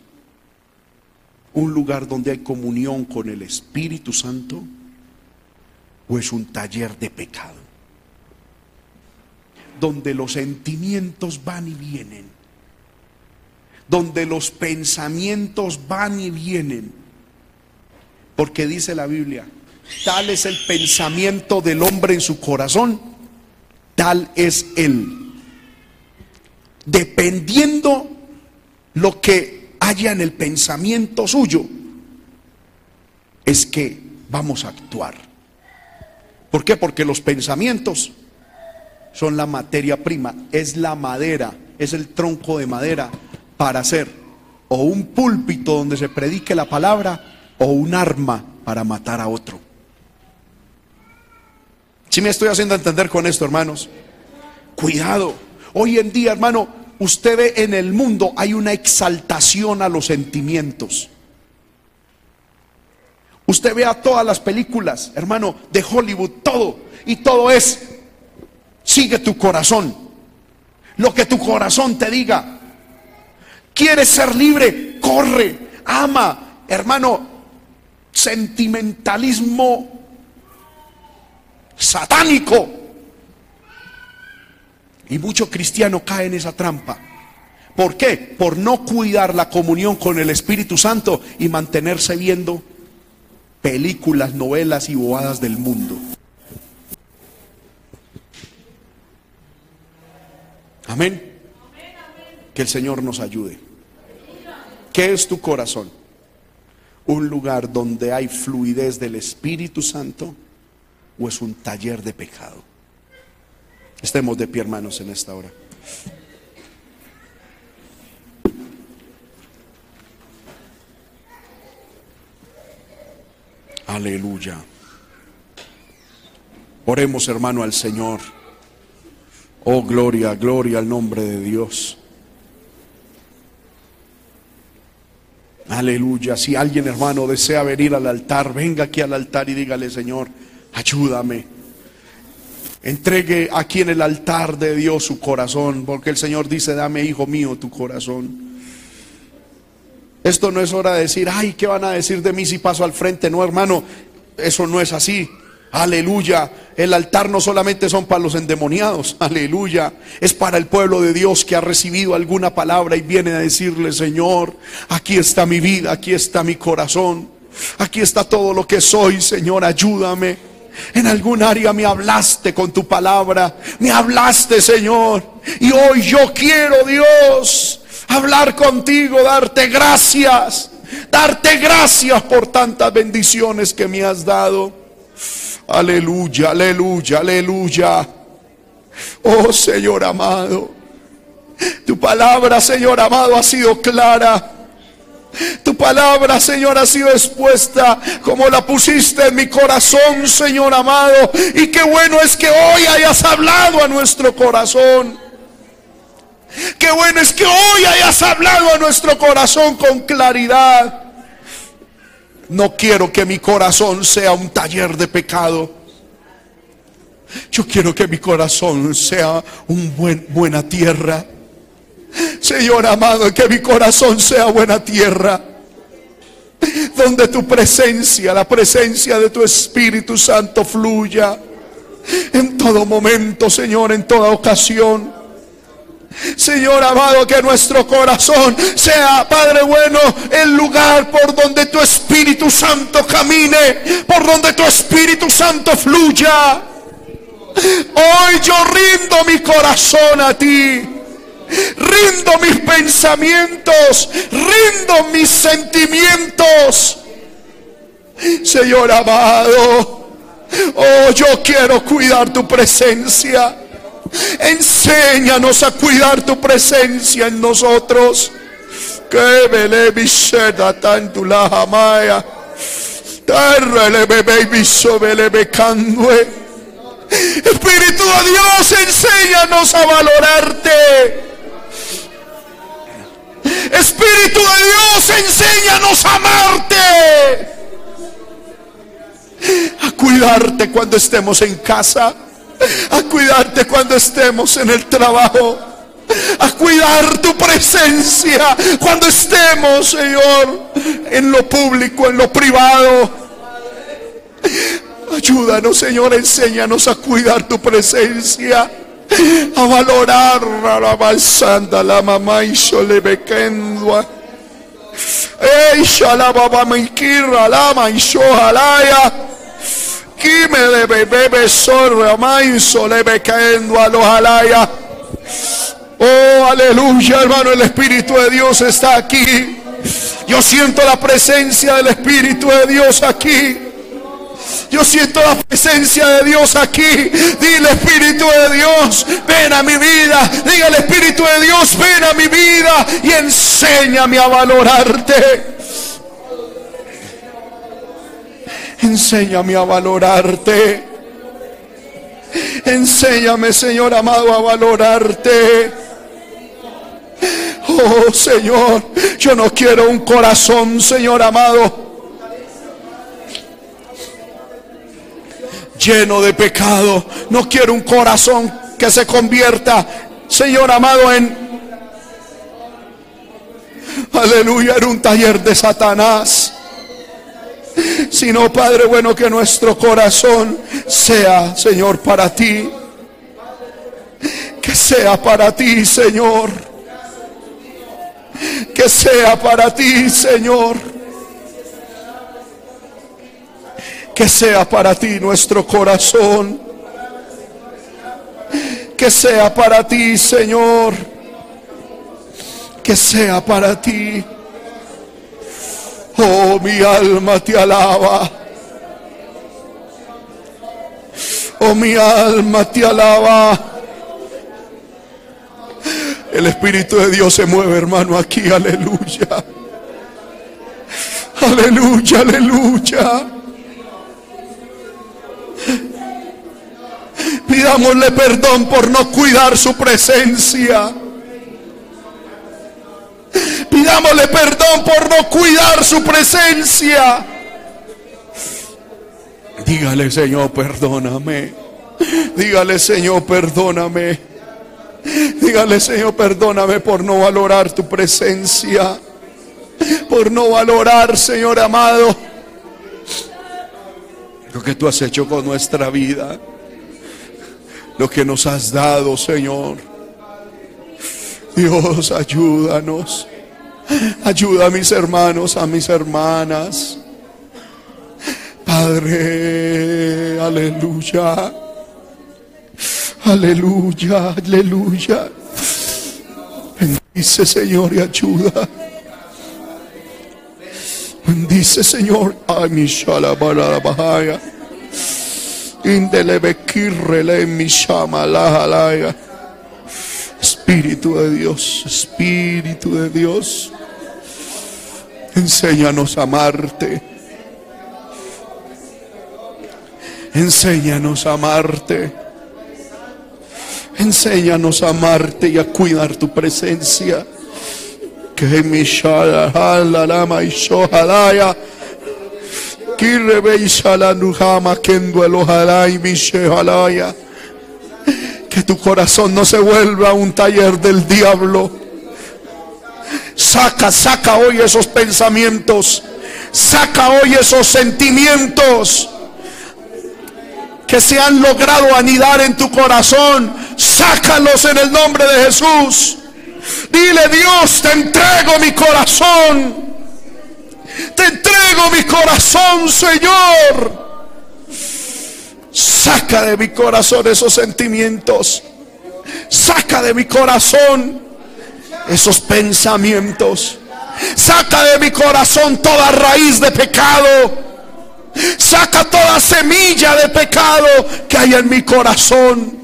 ¿Un lugar donde hay comunión con el Espíritu Santo? ¿O es un taller de pecado? Donde los sentimientos van y vienen. Donde los pensamientos van y vienen. Porque dice la Biblia, tal es el pensamiento del hombre en su corazón, tal es él. Dependiendo lo que haya en el pensamiento suyo, es que vamos a actuar. ¿Por qué? Porque los pensamientos son la materia prima, es la madera, es el tronco de madera para hacer o un púlpito donde se predique la palabra o un arma para matar a otro. Si me estoy haciendo entender con esto, hermanos? Cuidado. Hoy en día, hermano, usted ve en el mundo hay una exaltación a los sentimientos. Usted ve a todas las películas, hermano, de Hollywood, todo. Y todo es, sigue tu corazón. Lo que tu corazón te diga. ¿Quieres ser libre? Corre, ama, hermano. Sentimentalismo satánico. Y mucho cristiano cae en esa trampa. ¿Por qué? Por no cuidar la comunión con el Espíritu Santo y mantenerse viendo películas, novelas y bobadas del mundo. Amén. Que el Señor nos ayude. ¿Qué es tu corazón? Un lugar donde hay fluidez del Espíritu Santo o es un taller de pecado. Estemos de pie, hermanos, en esta hora. Aleluya. Oremos, hermano, al Señor. Oh, gloria, gloria al nombre de Dios. Aleluya. Si alguien, hermano, desea venir al altar, venga aquí al altar y dígale, Señor, ayúdame. Entregue aquí en el altar de Dios su corazón, porque el Señor dice, dame, hijo mío, tu corazón. Esto no es hora de decir, ay, ¿qué van a decir de mí si paso al frente? No, hermano, eso no es así. Aleluya. El altar no solamente son para los endemoniados, aleluya. Es para el pueblo de Dios que ha recibido alguna palabra y viene a decirle, Señor, aquí está mi vida, aquí está mi corazón, aquí está todo lo que soy, Señor, ayúdame. En algún área me hablaste con tu palabra. Me hablaste, Señor. Y hoy yo quiero, Dios, hablar contigo, darte gracias. Darte gracias por tantas bendiciones que me has dado. Aleluya, aleluya, aleluya. Oh Señor amado. Tu palabra, Señor amado, ha sido clara. Tu palabra, Señor, ha sido expuesta como la pusiste en mi corazón, Señor amado. Y qué bueno es que hoy hayas hablado a nuestro corazón. Qué bueno es que hoy hayas hablado a nuestro corazón con claridad. No quiero que mi corazón sea un taller de pecado. Yo quiero que mi corazón sea un buen, buena tierra Señor amado, que mi corazón sea buena tierra. Donde tu presencia, la presencia de tu Espíritu Santo fluya en todo momento, Señor, en toda ocasión. Señor amado, que nuestro corazón sea, Padre bueno, el lugar por donde tu Espíritu Santo camine, por donde tu Espíritu Santo fluya. Hoy yo rindo mi corazón a ti. Rindo mis pensamientos, rindo mis sentimientos. Señor amado, oh, yo quiero cuidar tu presencia. Enséñanos a cuidar tu presencia en nosotros. Que bele bisheta tanto la jamaya. Terrele bebe biso bele becandue. Espíritu de Dios, enséñanos a valorarte. Espíritu de Dios, enséñanos a amarte. A cuidarte cuando estemos en casa a cuidarte cuando estemos en el trabajo, a cuidar tu presencia cuando estemos, Señor, en lo público, en lo privado. Ayúdanos, Señor, enséñanos a cuidar tu presencia, a valorar la balsanda, la mamá y le bequendua. Ey, shalababa maikira, lama y shohalaya. Kime de bebé sorre amaiso le cayendo a los alaya. Oh, aleluya, hermano, el Espíritu de Dios está aquí. Yo siento la presencia del Espíritu de Dios aquí. Yo siento la presencia de Dios aquí. Dile Espíritu de Dios, ven a mi vida. Diga el Espíritu de Dios, ven a mi vida y enséñame a valorarte. Enséñame a valorarte. Enséñame, Señor amado, a valorarte. Oh Señor, yo no quiero un corazón, Señor amado, lleno de pecado. No quiero un corazón que se convierta, Señor amado, en... Aleluya, en un taller de Satanás sino Padre bueno que nuestro corazón sea, Señor, para ti. Que sea para ti, Señor. Que sea para ti, Señor. Que sea para ti nuestro corazón. Que sea para ti, Señor. Que sea para ti. Oh, mi alma te alaba. Oh, mi alma te alaba. El Espíritu de Dios se mueve, hermano, aquí. Aleluya. Aleluya, aleluya. Pidámosle perdón por no cuidar su presencia. Pidámosle perdón por no cuidar su presencia. Dígale, Señor, perdóname. Dígale, Señor, perdóname. Dígale, Señor, perdóname por no valorar tu presencia. Por no valorar, Señor amado, lo que tú has hecho con nuestra vida. Lo que nos has dado, Señor. Dios, ayúdanos. Ayuda a mis hermanos, a mis hermanas. Padre, aleluya. Aleluya, aleluya. Bendice, Señor, y ayuda. Bendice, Señor. Ay, mi shalabara bahaya. Indelebe kirrele mi shama Espíritu de Dios, Espíritu de Dios. Enséñanos a amarte. Enséñanos a amarte. Enséñanos a amarte y a cuidar tu presencia. Que mi shala lama y shohalaya. Que tu corazón no se vuelva un taller del diablo Saca, saca hoy esos pensamientos. Saca hoy esos sentimientos que se han logrado anidar en tu corazón. Sácalos en el nombre de Jesús. Dile Dios, te entrego mi corazón. Te entrego mi corazón, Señor. Saca de mi corazón esos sentimientos. Saca de mi corazón esos pensamientos. Saca de mi corazón toda raíz de pecado. Saca toda semilla de pecado que hay en mi corazón.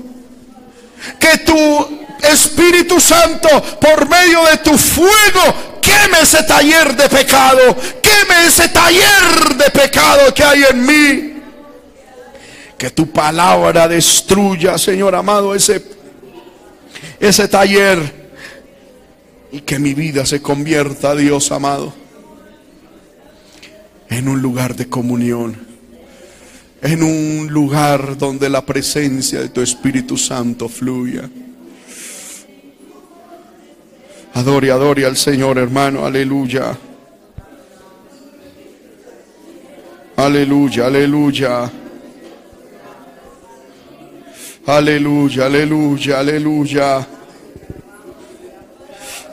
Que tu Espíritu Santo, por medio de tu fuego, queme ese taller de pecado. Queme ese taller de pecado que hay en mí. Que tu palabra destruya, Señor amado, ese, ese taller. Y que mi vida se convierta, Dios amado, en un lugar de comunión. En un lugar donde la presencia de tu Espíritu Santo fluya. Adore, adore al Señor, hermano. Aleluya. Aleluya, aleluya. Aleluya, aleluya, aleluya.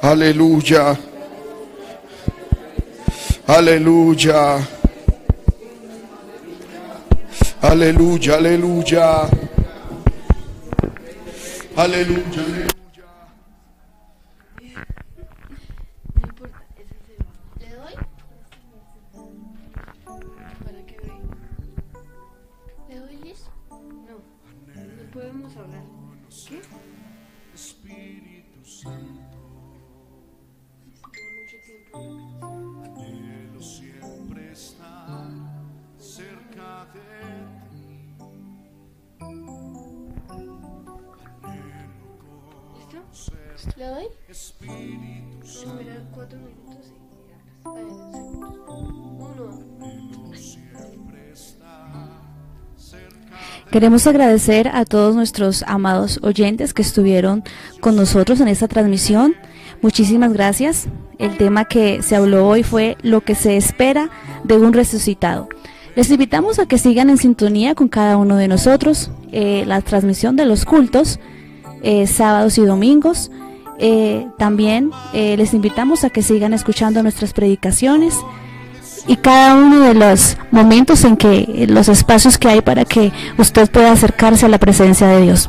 Aleluya. Aleluya. Aleluya, aleluya. Aleluya. ¿Le Queremos agradecer a todos nuestros amados oyentes que estuvieron con nosotros en esta transmisión. Muchísimas gracias. El tema que se habló hoy fue lo que se espera de un resucitado. Les invitamos a que sigan en sintonía con cada uno de nosotros. Eh, la transmisión de los cultos, eh, sábados y domingos, eh, también les invitamos a que sigan escuchando nuestras predicaciones y cada uno de los momentos en que los espacios que hay para que usted pueda acercarse a la presencia de Dios.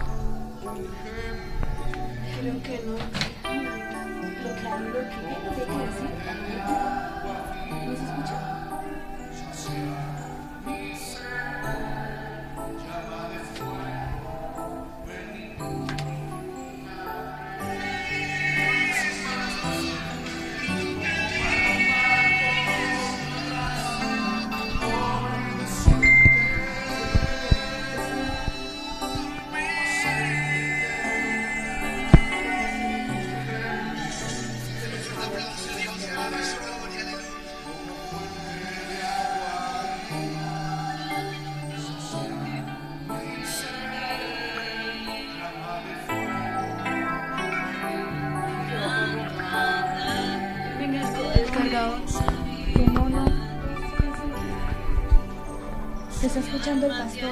está escuchando el pastor.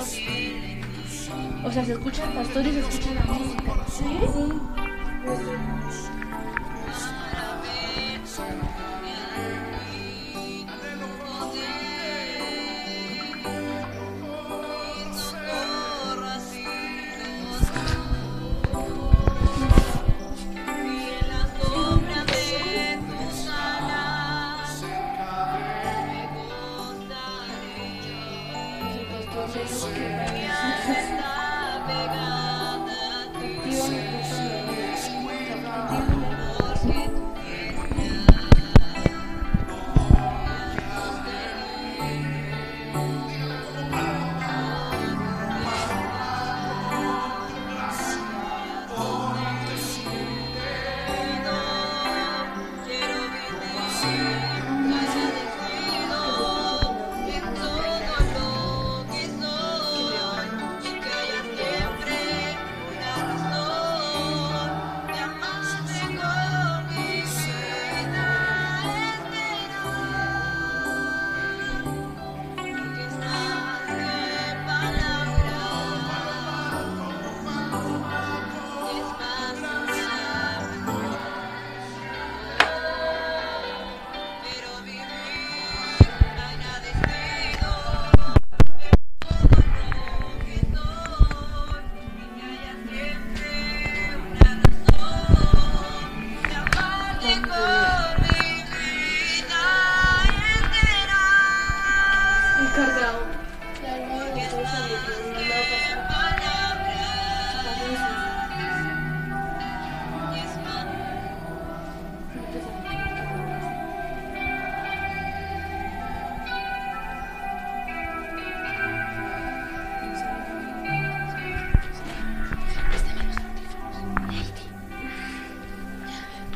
O sea, se escucha el pastor y se escucha la música. ¿Sí? Sí.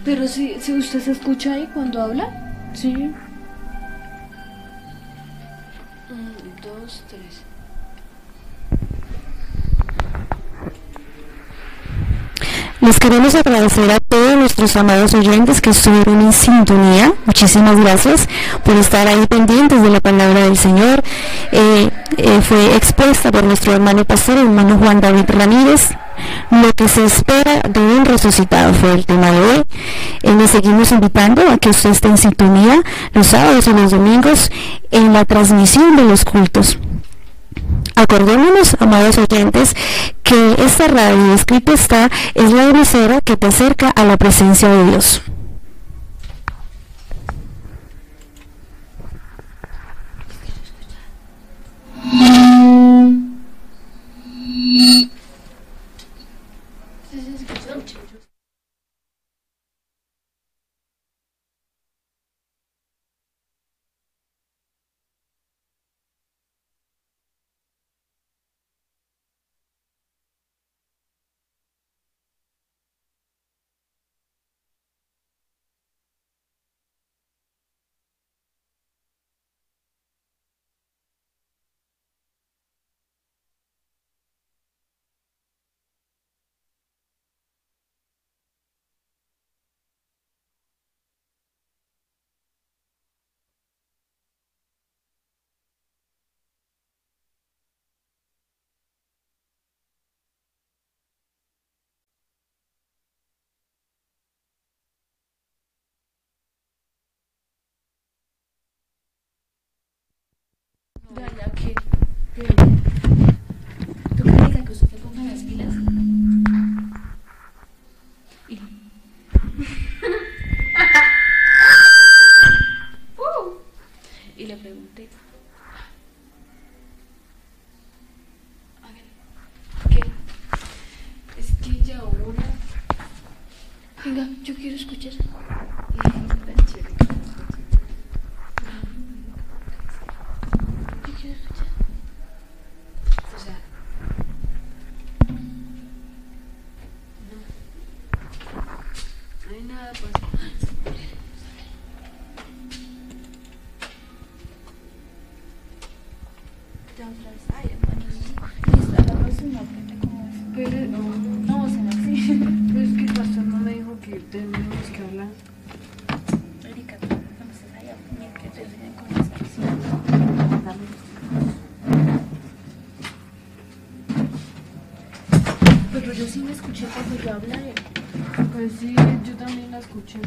Pero si, si usted se escucha ahí cuando habla. Sí. Un, dos, tres. Les queremos agradecer a todos nuestros amados oyentes que estuvieron en sintonía. Muchísimas gracias por estar ahí pendientes de la palabra del Señor. Eh, eh, fue expuesta por nuestro hermano pastor, hermano Juan David Ramírez. Lo que se espera de un resucitado fue el tema de hoy. Eh, le seguimos invitando a que usted esté en sintonía los sábados y los domingos en la transmisión de los cultos. Acordémonos, amados oyentes, que esta radio escrita está es la emisora que te acerca a la presencia de Dios. Thank you. Vaya que. ¿Tú escuché cuando yo hablé. Pues sí, yo también la escuché,